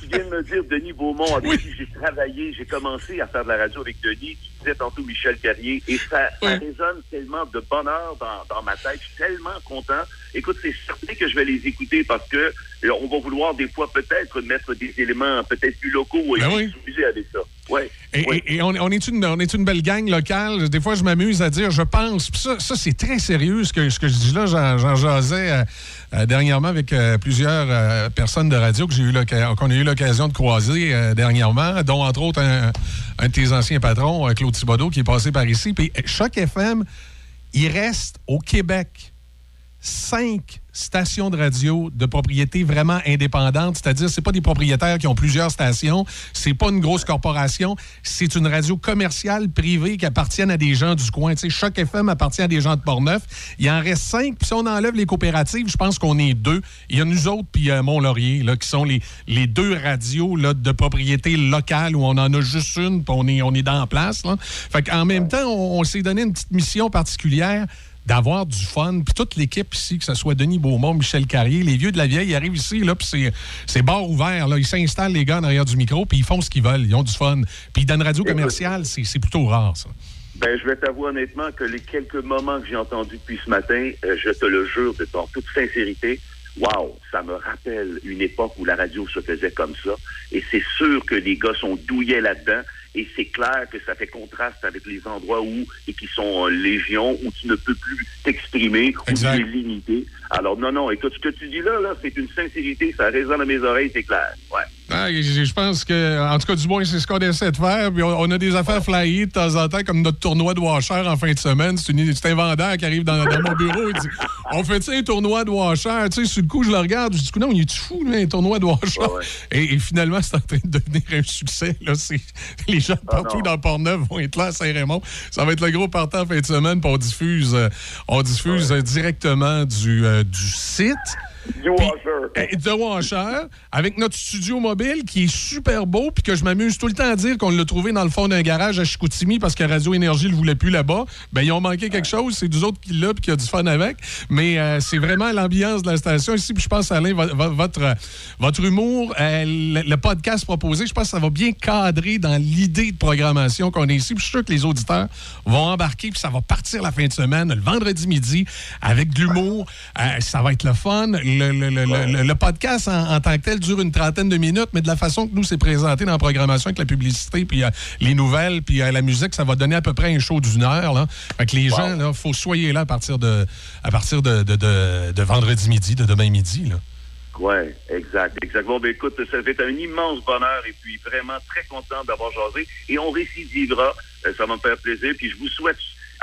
tu viens de me dire Denis Beaumont, avec qui j'ai travaillé, j'ai commencé à faire de la radio avec Denis, tu disais tantôt Michel Carrier, et ça, ça résonne tellement de bonheur dans, dans ma tête, je suis tellement content. Écoute, c'est certain que je vais les écouter parce que euh, on va vouloir des fois peut-être mettre des éléments peut-être plus locaux et Ben oui. s'amuser avec ça. Ouais. Et, ouais. et- et on, on est une, on est une belle gang locale. Des fois, je m'amuse à dire, je pense. Puis ça, ça c'est très sérieux ce que, ce que je dis là. J'en, j'en jasais euh, euh, dernièrement avec euh, plusieurs euh, personnes de radio que j'ai eu qu'on a eu l'occasion de croiser dernièrement, dont entre autres un, un de tes anciens patrons, Claude Thibodeau, qui est passé par ici. Puis Choc FM, il reste au Québec cinq stations de radio de propriété vraiment indépendante, c'est-à-dire c'est pas des propriétaires qui ont plusieurs stations, c'est pas une grosse corporation, c'est une radio commerciale privée qui appartient à des gens du coin. Tu sais, Choc FM appartient à des gens de Portneuf. Il en reste cinq, puis si on enlève les coopératives, je pense qu'on est deux. Il y a nous autres puis euh, Mont-Laurier là qui sont les, les deux radios là, de propriété locale où on en a juste une, puis on est on est dans la place. Fait qu'en même temps, on s'est donné une petite mission particulière d'avoir du fun. Puis toute l'équipe ici, que ce soit Denis Beaumont, Michel Carrier, les vieux de la vieille, ils arrivent ici, là, puis c'est, bar ouvert. Là. Ils s'installent, les gars, en arrière du micro, puis ils font ce qu'ils veulent. Ils ont du fun. Puis dans une radio commerciale, c'est, c'est plutôt rare, ça. Ben, je vais t'avouer honnêtement que les quelques moments que j'ai entendus depuis ce matin, euh, je te le jure de en toute sincérité, wow, ça me rappelle une époque où la radio se faisait comme ça. Et c'est sûr que les gars sont douillés là-dedans. Et c'est clair que ça fait contraste avec les endroits où, et qui sont euh, légion, où tu ne peux plus t'exprimer, où tu es limité. Alors, non, non, écoute, ce que tu dis là, là, c'est une sincérité, ça résonne à mes oreilles, c'est clair. Ouais. Ah, je pense que, en tout cas, du moins, c'est ce qu'on essaie de faire. Puis on, on a des affaires flyées de temps en temps, comme notre tournoi de washer en fin de semaine. C'est un vendeur qui arrive dans, dans mon bureau. Il dit On fait un tournoi de washer? Tu sais, sur le coup, je le regarde. Je dis Non, il est fou, lui, un tournoi de washer Et, et finalement, c'est en train de devenir un succès. Là. Les gens Ah, partout dans Port-Neuf vont être là à Saint-Raymond. Ça va être le gros partant fin de semaine. Puis on diffuse, euh, on diffuse euh, directement du, euh, du site. Du washer. De washer, avec notre studio mobile qui est super beau, puis que je m'amuse tout le temps à dire qu'on l'a trouvé dans le fond d'un garage à Chicoutimi parce que Radio Énergie le voulait plus là-bas. Ben, ils ont manqué quelque chose. C'est nous autres qui l'a, puis qui a du fun avec. Mais euh, c'est vraiment l'ambiance de la station ici. Puis je pense, Alain, vo- vo- votre, euh, votre humour, euh, le, le podcast proposé, je pense que ça va bien cadrer dans l'idée de programmation qu'on a ici. Puis je suis sûr que les auditeurs vont embarquer, puis ça va partir la fin de semaine, le vendredi midi, avec de l'humour. Euh, ça va être le fun. Le, le- le- le- le podcast en, en tant que tel dure une trentaine de minutes, mais de la façon que nous, c'est présenté dans la programmation avec la publicité, puis euh, les nouvelles, puis euh, la musique, ça va donner à peu près un show d'une heure. Là. Fait que les gens, il faut soyez là à partir de, à partir de, de- de- de vendredi midi, de demain midi. Là. Oui, exact, exact. Bon, ben écoute, ça fait un immense bonheur et puis vraiment très content d'avoir jasé. Et on récidivera, euh, ça va me faire plaisir. Puis je vous souhaite,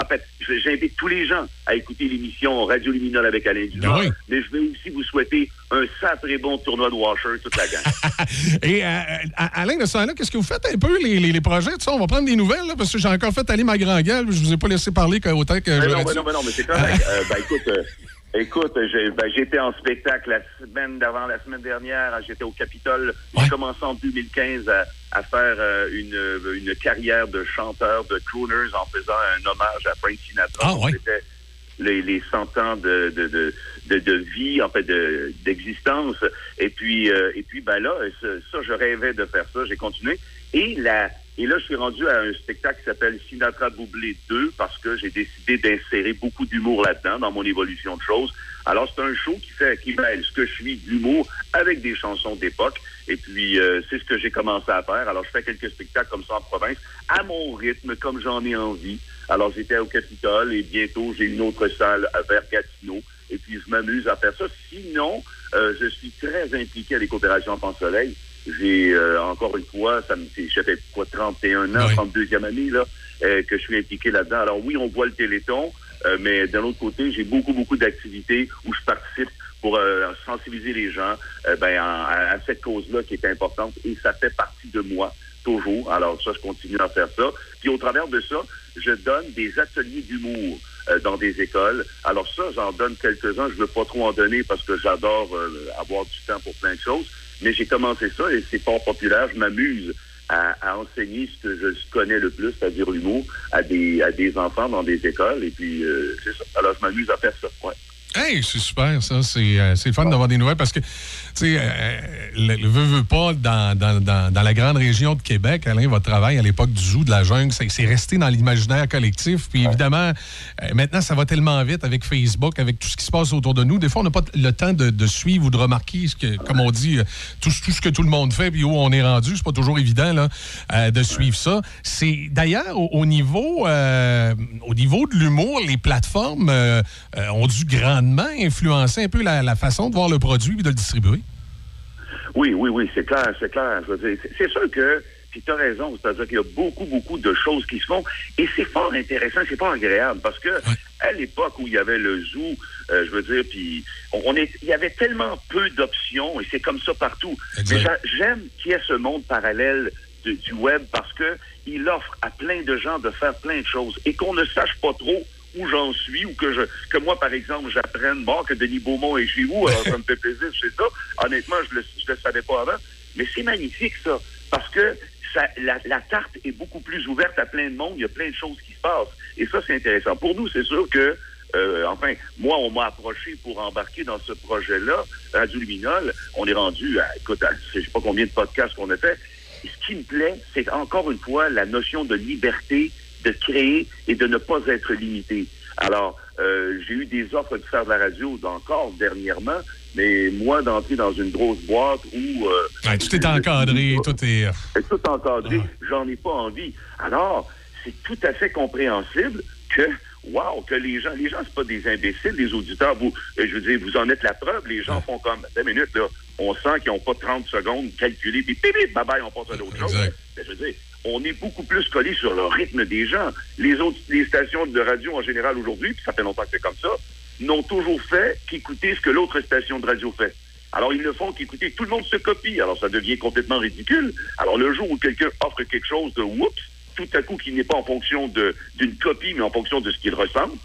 en fait, je- j'invite tous les gens à écouter l'émission Radio Luminol avec Alain Dumas. Mais je vais aussi vous souhaiter un sacré bon tournoi de washer, toute la gang. Et euh, à- Alain, de ça là, qu'est-ce que vous faites un peu, les, les- les projets? Tu sais, on va prendre des nouvelles, là, parce que j'ai encore fait aller ma grand gueule. Je vous ai pas laissé parler autant que Mais j'aurais non, mais non, mais non, mais c'est correct. Euh, ben, écoute, euh, écoute, j'ai- ben, j'étais en spectacle la semaine d'avant, la semaine dernière. J'étais au Capitole. J'ai commencé en 2015 à, à faire euh, une, une carrière de chanteur, de crooners, en faisant un hommage à Frank Sinatra. Ah, ouais. C'était les, les 100 ans de, de, de, de, de vie, en fait, de- d'existence. Et puis, euh, et puis, ben là, ça, je rêvais de faire ça. J'ai continué. Et la, et là, je suis rendu à un spectacle qui s'appelle Sinatra Boublé 2 parce que j'ai décidé d'insérer beaucoup d'humour là-dedans dans mon évolution de choses. Alors, c'est un show qui fait, qui mêle ce que je suis d'humour avec des chansons d'époque. Et puis, euh, c'est ce que j'ai commencé à faire. Alors, je fais quelques spectacles comme ça en province, à mon rythme, comme j'en ai envie. Alors, j'étais au Capitole et bientôt, j'ai une autre salle à Gatineau. Et puis, je m'amuse à faire ça. Sinon, euh, je suis très impliqué à les coopérations Enfants Soleil. J'ai, euh, encore une fois, ça me fait, ça fait quoi, 31 ans, 32e année, là, euh, que je suis impliqué là-dedans. Alors, oui, on voit le Téléthon, euh, mais d'un autre côté, j'ai beaucoup, beaucoup d'activités où je participe pour euh, sensibiliser les gens euh, ben, en- à, à cette cause-là qui est importante et ça fait partie de moi toujours. Alors ça, je continue à faire ça. Puis au travers de ça, je donne des ateliers d'humour euh, dans des écoles. Alors ça, j'en donne quelques-uns. Je veux pas trop en donner parce que j'adore euh, avoir du temps pour plein de choses. Mais j'ai commencé ça et c'est fort populaire. Je m'amuse à, à enseigner ce que je connais le plus, c'est-à-dire l'humour, à des, à des enfants dans des écoles. Et puis, euh, c'est ça. Alors, je m'amuse à faire ça. Ouais. Hey, c'est super, ça. C'est euh, le fun d'avoir des nouvelles parce que, tu sais, euh, le, le veut, veut pas, dans, dans, dans, dans la grande région de Québec, Alain, votre travail à l'époque du zoo, de la jungle, c'est resté dans l'imaginaire collectif. Puis évidemment, euh, maintenant, ça va tellement vite avec Facebook, avec tout ce qui se passe autour de nous. Des fois, on n'a pas le temps de, de suivre ou de remarquer, ce que, comme on dit, euh, tout, tout ce que tout le monde fait, puis où on est rendu. C'est pas toujours évident là, de suivre ça. C'est d'ailleurs au, au niveau, au niveau de l'humour, les plateformes ont dû grandement influencer un peu la, la façon de voir le produit et de le distribuer. Oui, oui, oui, c'est clair, c'est clair. Je veux dire, c'est- sûr que, puis tu as raison, c'est-à-dire qu'il y a beaucoup, beaucoup de choses qui se font, et c'est fort intéressant, c'est pas agréable, parce que à l'époque où il y avait le zoo, euh, je veux dire, puis on, est, il y avait tellement peu d'options, et c'est comme ça partout. Mais j'aime qu'il y ait ce monde parallèle de- du web parce que il offre à plein de gens de faire plein de choses, et qu'on ne sache pas trop où j'en suis, ou que je que moi, par exemple, j'apprenne bon, que Denis Beaumont est chez vous, alors ça me fait plaisir, sais ça. Honnêtement, je le, je le savais pas avant. Mais c'est magnifique, ça, parce que ça, la, la tarte est beaucoup plus ouverte à plein de monde, il y a plein de choses qui se passent. Et ça, c'est intéressant. Pour nous, c'est sûr que euh, enfin, moi, on m'a approché pour embarquer dans ce projet-là, Radio Luminol. On est rendu à, écoute, à, je sais pas combien de podcasts qu'on a fait. Ce qui me plaît, c'est encore une fois la notion de liberté de créer et de ne pas être limité. Alors, euh, j'ai eu des offres de faire de la radio encore dernièrement, mais moi, d'entrer dans une grosse boîte où... euh, Ouais, tout est encadré, tout est. est tout encadré, j'en ai pas envie. Alors, c'est tout à fait compréhensible que, wow, que les gens, les gens, c'est pas des imbéciles, les auditeurs, vous, euh, je veux dire, vous en êtes la preuve, les gens font comme, deux minutes, là, on sent qu'ils n'ont pas 30 secondes calculées, puis bip, bip, bye bye, on passe à d'autres choses. Ben, je veux dire, on est beaucoup plus collé sur le rythme des gens. Les autres, les stations de radio en général aujourd'hui, puis ça fait longtemps que c'est comme ça, n'ont toujours fait qu'écouter ce que l'autre station de radio fait. Alors, ils ne font qu'écouter. Tout le monde se copie. Alors, ça devient complètement ridicule. Alors, le jour où quelqu'un offre quelque chose de whoops, tout à coup, qui n'est pas en fonction d'une copie, mais en fonction de ce qu'il ressemble,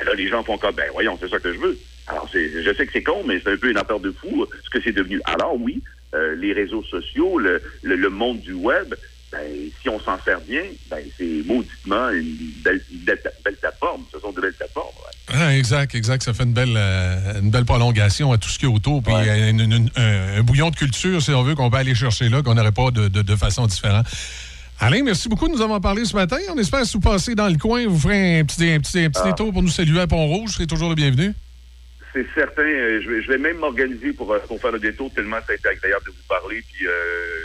et là, les gens font comme, ben, voyons, c'est ça que je veux. Alors, je sais que c'est con, mais c'est un peu une affaire de fou, euh, ce que c'est devenu. Alors, oui, euh, les réseaux sociaux, le, le monde du web, ben, si on s'en sert bien, ben, c'est mauditement une belle, belle, belle plateforme. Ce sont de belles plateformes. ouais. Ah, exact, exact. Ça fait une belle, euh, une belle prolongation à tout ce qui est autour. Puis euh, une- une- un, un bouillon de culture, si on veut, qu'on peut aller chercher là, qu'on n'aurait pas de, de- de façon différente. Alain, merci beaucoup de nous avoir parlé ce matin. On espère que si vous passez dans le coin, vous ferez un petit, un petit, un petit Ah. détour pour nous saluer à Pont-Rouge. Vous serez toujours le bienvenu. C'est certain. euh, Je vais, je vais même m'organiser pour, euh, pour faire le détour, tellement ça a été agréable de vous parler. Puis euh,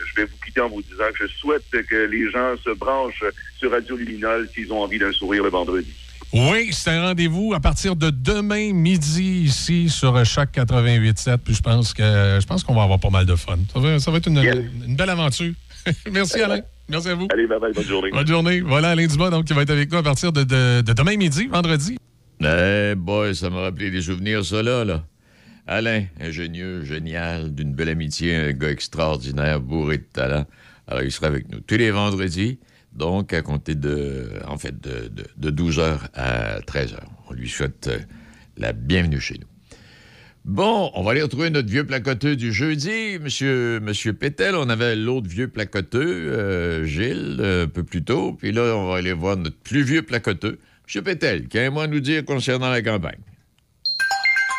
je vais vous quitter en vous disant que je souhaite que les gens se branchent sur Radio Luminol s'ils ont envie d'un sourire le vendredi. Oui, c'est un rendez-vous à partir de demain midi ici sur Choc 88.7. Puis je pense que je pense qu'on va avoir pas mal de fun. Ça va, ça va être une, une belle aventure. Merci Alain. Merci à vous. Allez, bye bye, bonne journée. Bonne journée. Voilà Alain Dumas donc, qui va être avec nous à partir de, de- de demain midi, vendredi. Eh boy, ça m'a rappelé des souvenirs, ça, là, là. Alain, ingénieux, génial, d'une belle amitié, un gars extraordinaire, bourré de talent. Alors, il sera avec nous tous les vendredis, donc à compter de, en fait, de, de, 12h à 13h. On lui souhaite euh, la bienvenue chez nous. Bon, on va aller retrouver notre vieux placoteux du jeudi, Monsieur, Monsieur Pétel. On avait l'autre vieux placoteux, euh, Gilles, un peu plus tôt. Puis là, on va aller voir notre plus vieux placoteux, Monsieur Pétel, qui a un mot à nous dire concernant la campagne?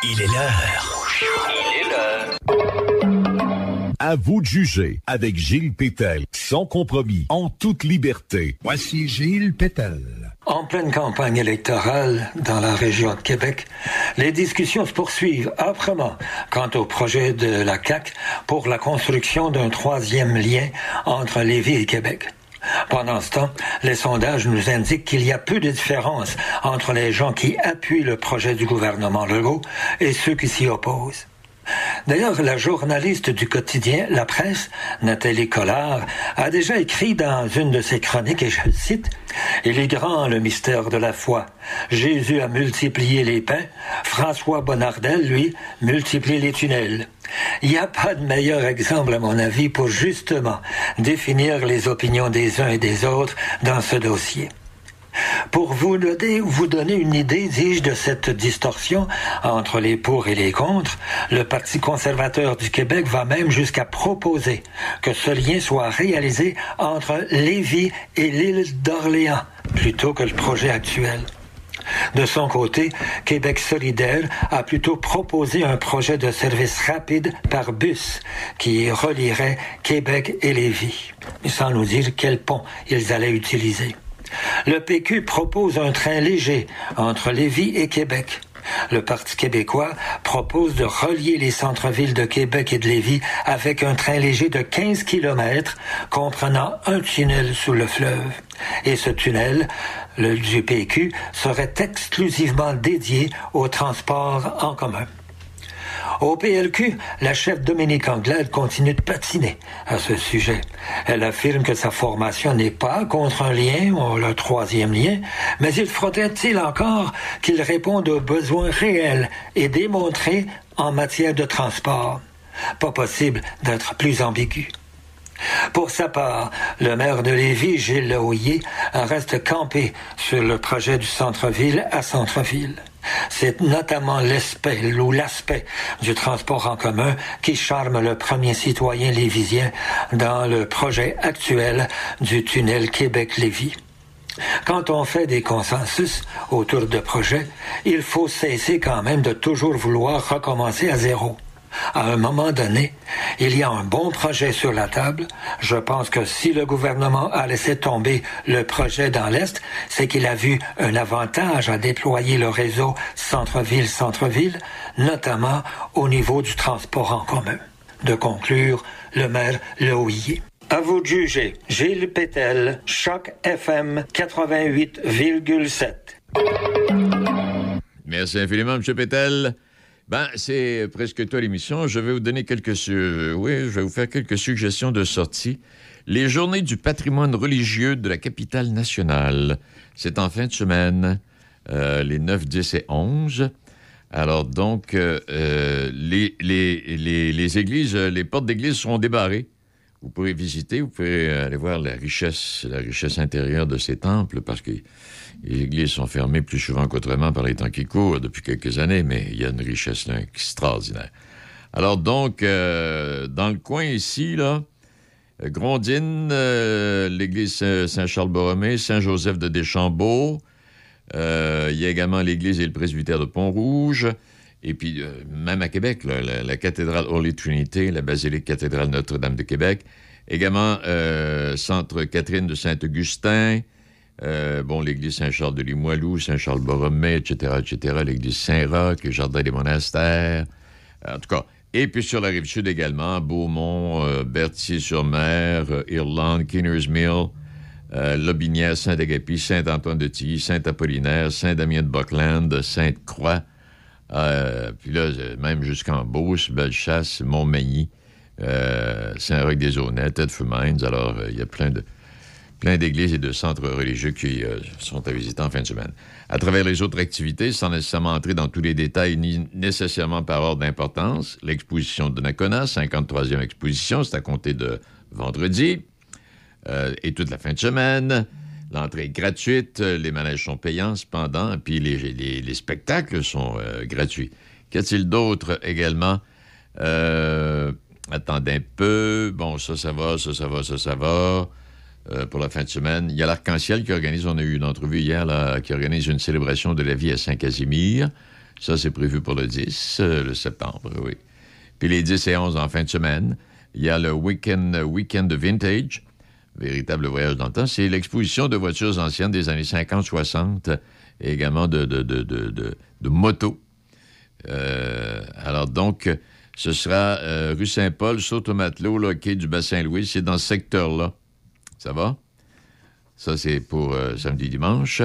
Il est l'heure. Il est l'heure. À vous de juger avec Gilles Pétel, sans compromis, en toute liberté. Voici Gilles Pétel. En pleine campagne électorale dans la région de Québec, les discussions se poursuivent âprement quant au projet de la CAQ pour la construction d'un troisième lien entre Lévis et Québec. Pendant ce temps, les sondages nous indiquent qu'il y a peu de différence entre les gens qui appuient le projet du gouvernement Legault et ceux qui s'y opposent. D'ailleurs, la journaliste du quotidien La Presse, Nathalie Collard, a déjà écrit dans une de ses chroniques, et je cite, Il est grand le mystère de la foi. Jésus a multiplié les pains, François Bonnardel, lui, multiplie les tunnels. Il n'y a pas de meilleur exemple, à mon avis, pour justement définir les opinions des uns et des autres dans ce dossier. Pour vous donner, une idée, dis-je, de cette distorsion entre les pour et les contre, le Parti conservateur du Québec va même jusqu'à proposer que ce lien soit réalisé entre Lévis et l'île d'Orléans, plutôt que le projet actuel. De son côté, Québec solidaire a plutôt proposé un projet de service rapide par bus qui relierait Québec et Lévis, sans nous dire quel pont ils allaient utiliser. Le PQ propose un train léger entre Lévis et Québec. Le Parti québécois propose de relier les centres-villes de Québec et de Lévis avec un train léger de 15 km comprenant un tunnel sous le fleuve. Et ce tunnel, le du PQ, serait exclusivement dédié au transport en commun. Au PLQ, la chef Dominique Anglade continue de patiner à ce sujet. Elle affirme que sa formation n'est pas contre un lien ou le troisième lien, mais il faudrait-il encore qu'il réponde aux besoins réels et démontrés en matière de transport? Pas possible d'être plus ambigu. Pour sa part, le maire de Lévis, Gilles Lehoyer, reste campé sur le projet du centre-ville à centre-ville. C'est notamment l'aspect ou l'aspect du transport en commun qui charme le premier citoyen lévisien dans le projet actuel du tunnel Québec-Lévis. Quand on fait des consensus autour de projets, il faut cesser quand même de toujours vouloir recommencer à zéro. À un moment donné, il y a un bon projet sur la table. Je pense que si le gouvernement a laissé tomber le projet dans l'Est, c'est qu'il a vu un avantage à déployer le réseau centre-ville-centre-ville, notamment au niveau du transport en commun. De conclure, le maire Lohier. À vous de juger. Gilles Pétel, Choc FM 88,7. Merci infiniment, M. Pétel. Ben, c'est presque toi l'émission. Je vais vous donner quelques... su- Oui, je vais vous faire quelques suggestions de sortie. Les journées du patrimoine religieux de la capitale nationale. C'est en fin de semaine, euh, les 9, 10 et 11. Alors donc, euh, euh, les, les, les, les églises, euh, les portes d'église seront débarrées. Vous pourrez visiter, vous euh, aller voir la richesse, la richesse intérieure de ces temples, parce que les églises sont fermées plus souvent qu'autrement par les temps qui courent depuis quelques années, mais il y a une richesse extraordinaire. Alors donc, euh, dans le coin ici, là, euh, Grondine, euh, l'église Saint- Saint-Charles-Borromée, Saint-Joseph de Deschambault, il y a également l'église et le presbytère de Pont-Rouge. Et puis, même à Québec, la, la cathédrale Holy Trinity, la basilique cathédrale Notre-Dame de Québec. Également, Centre Catherine de Saint-Augustin. Euh, bon, l'église Saint-Charles de Limoilou, Saint-Charles-Borromée, etc., etc., l'église Saint-Roch, le jardin des monastères. En tout cas, et puis sur la rive sud également, Beaumont, euh, Berthier-sur-Mer, euh, Irlande, Kinner's Mill, euh, Lobinière, Saint-Agapi, Saint-Antoine de Tilly, Saint-Apollinaire, Saint-Damien de Buckland, Sainte-Croix, euh, puis là, euh, même jusqu'en Beauce, Bellechasse, Montmagny, euh, Saint-Roch-des-Aunais, Tedford Mines. Alors, euh, il y a plein de plein d'églises et de centres religieux qui euh, sont à visiter en fin de semaine. À travers les autres activités, sans nécessairement entrer dans tous les détails ni nécessairement par ordre d'importance, l'exposition de Nakona, 53e exposition, c'est à compter de vendredi euh, et toute la fin de semaine. L'entrée est gratuite, les manèges sont payants cependant, puis les, les- les spectacles sont euh, gratuits. Qu'y a-t-il d'autre également? Attendez un peu. Bon, ça, ça va, ça, ça va, ça, ça va. Euh, pour la fin de semaine. Il y a l'Arc-en-Ciel qui organise, on a eu une entrevue hier, là, qui organise une célébration de la vie à Saint-Casimir. Ça, c'est prévu pour le 10, euh, le septembre, oui. Puis les 10 et 11 en fin de semaine, il y a le Weekend, Vintage, véritable voyage dans le temps. C'est l'exposition de voitures anciennes des années 50-60 et également de, de, de, de, motos. Euh, alors donc, ce sera rue Saint-Paul, Saut-au-Matelot, là, quai du Bassin-Louis. C'est dans ce secteur-là. Ça va? Ça, c'est pour euh, samedi, dimanche.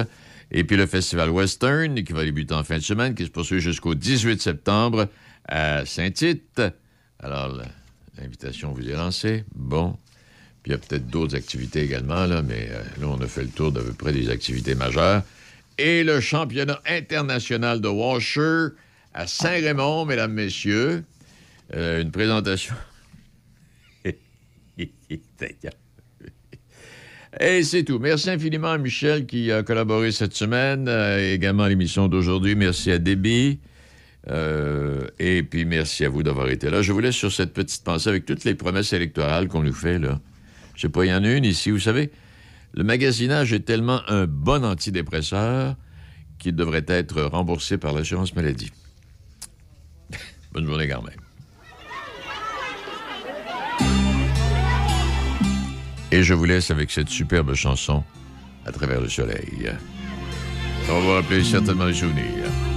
Et puis le Festival Western, qui va débuter en fin de semaine, qui se poursuit jusqu'au 18 septembre à Saint-Tite. Alors, l'invitation vous est lancée. Bon. Puis il y a peut-être d'autres activités également, là, mais euh, là, on a fait le tour d'à peu près des activités majeures. Et le championnat international de Washer à Saint-Raymond, mesdames, messieurs. Euh, une présentation. Et c'est tout. Merci infiniment à Michel qui a collaboré cette semaine, euh, également à l'émission d'aujourd'hui. Merci à Déby. Euh, et puis merci à vous d'avoir été là. Je vous laisse sur cette petite pensée avec toutes les promesses électorales qu'on nous fait, là. Je sais pas, il y en a une ici, vous savez. Le magasinage est tellement un bon antidépresseur qu'il devrait être remboursé par l'assurance maladie. Bonne journée quand Et je vous laisse avec cette superbe chanson à travers le soleil. On va vous rappeler certainement les souvenirs.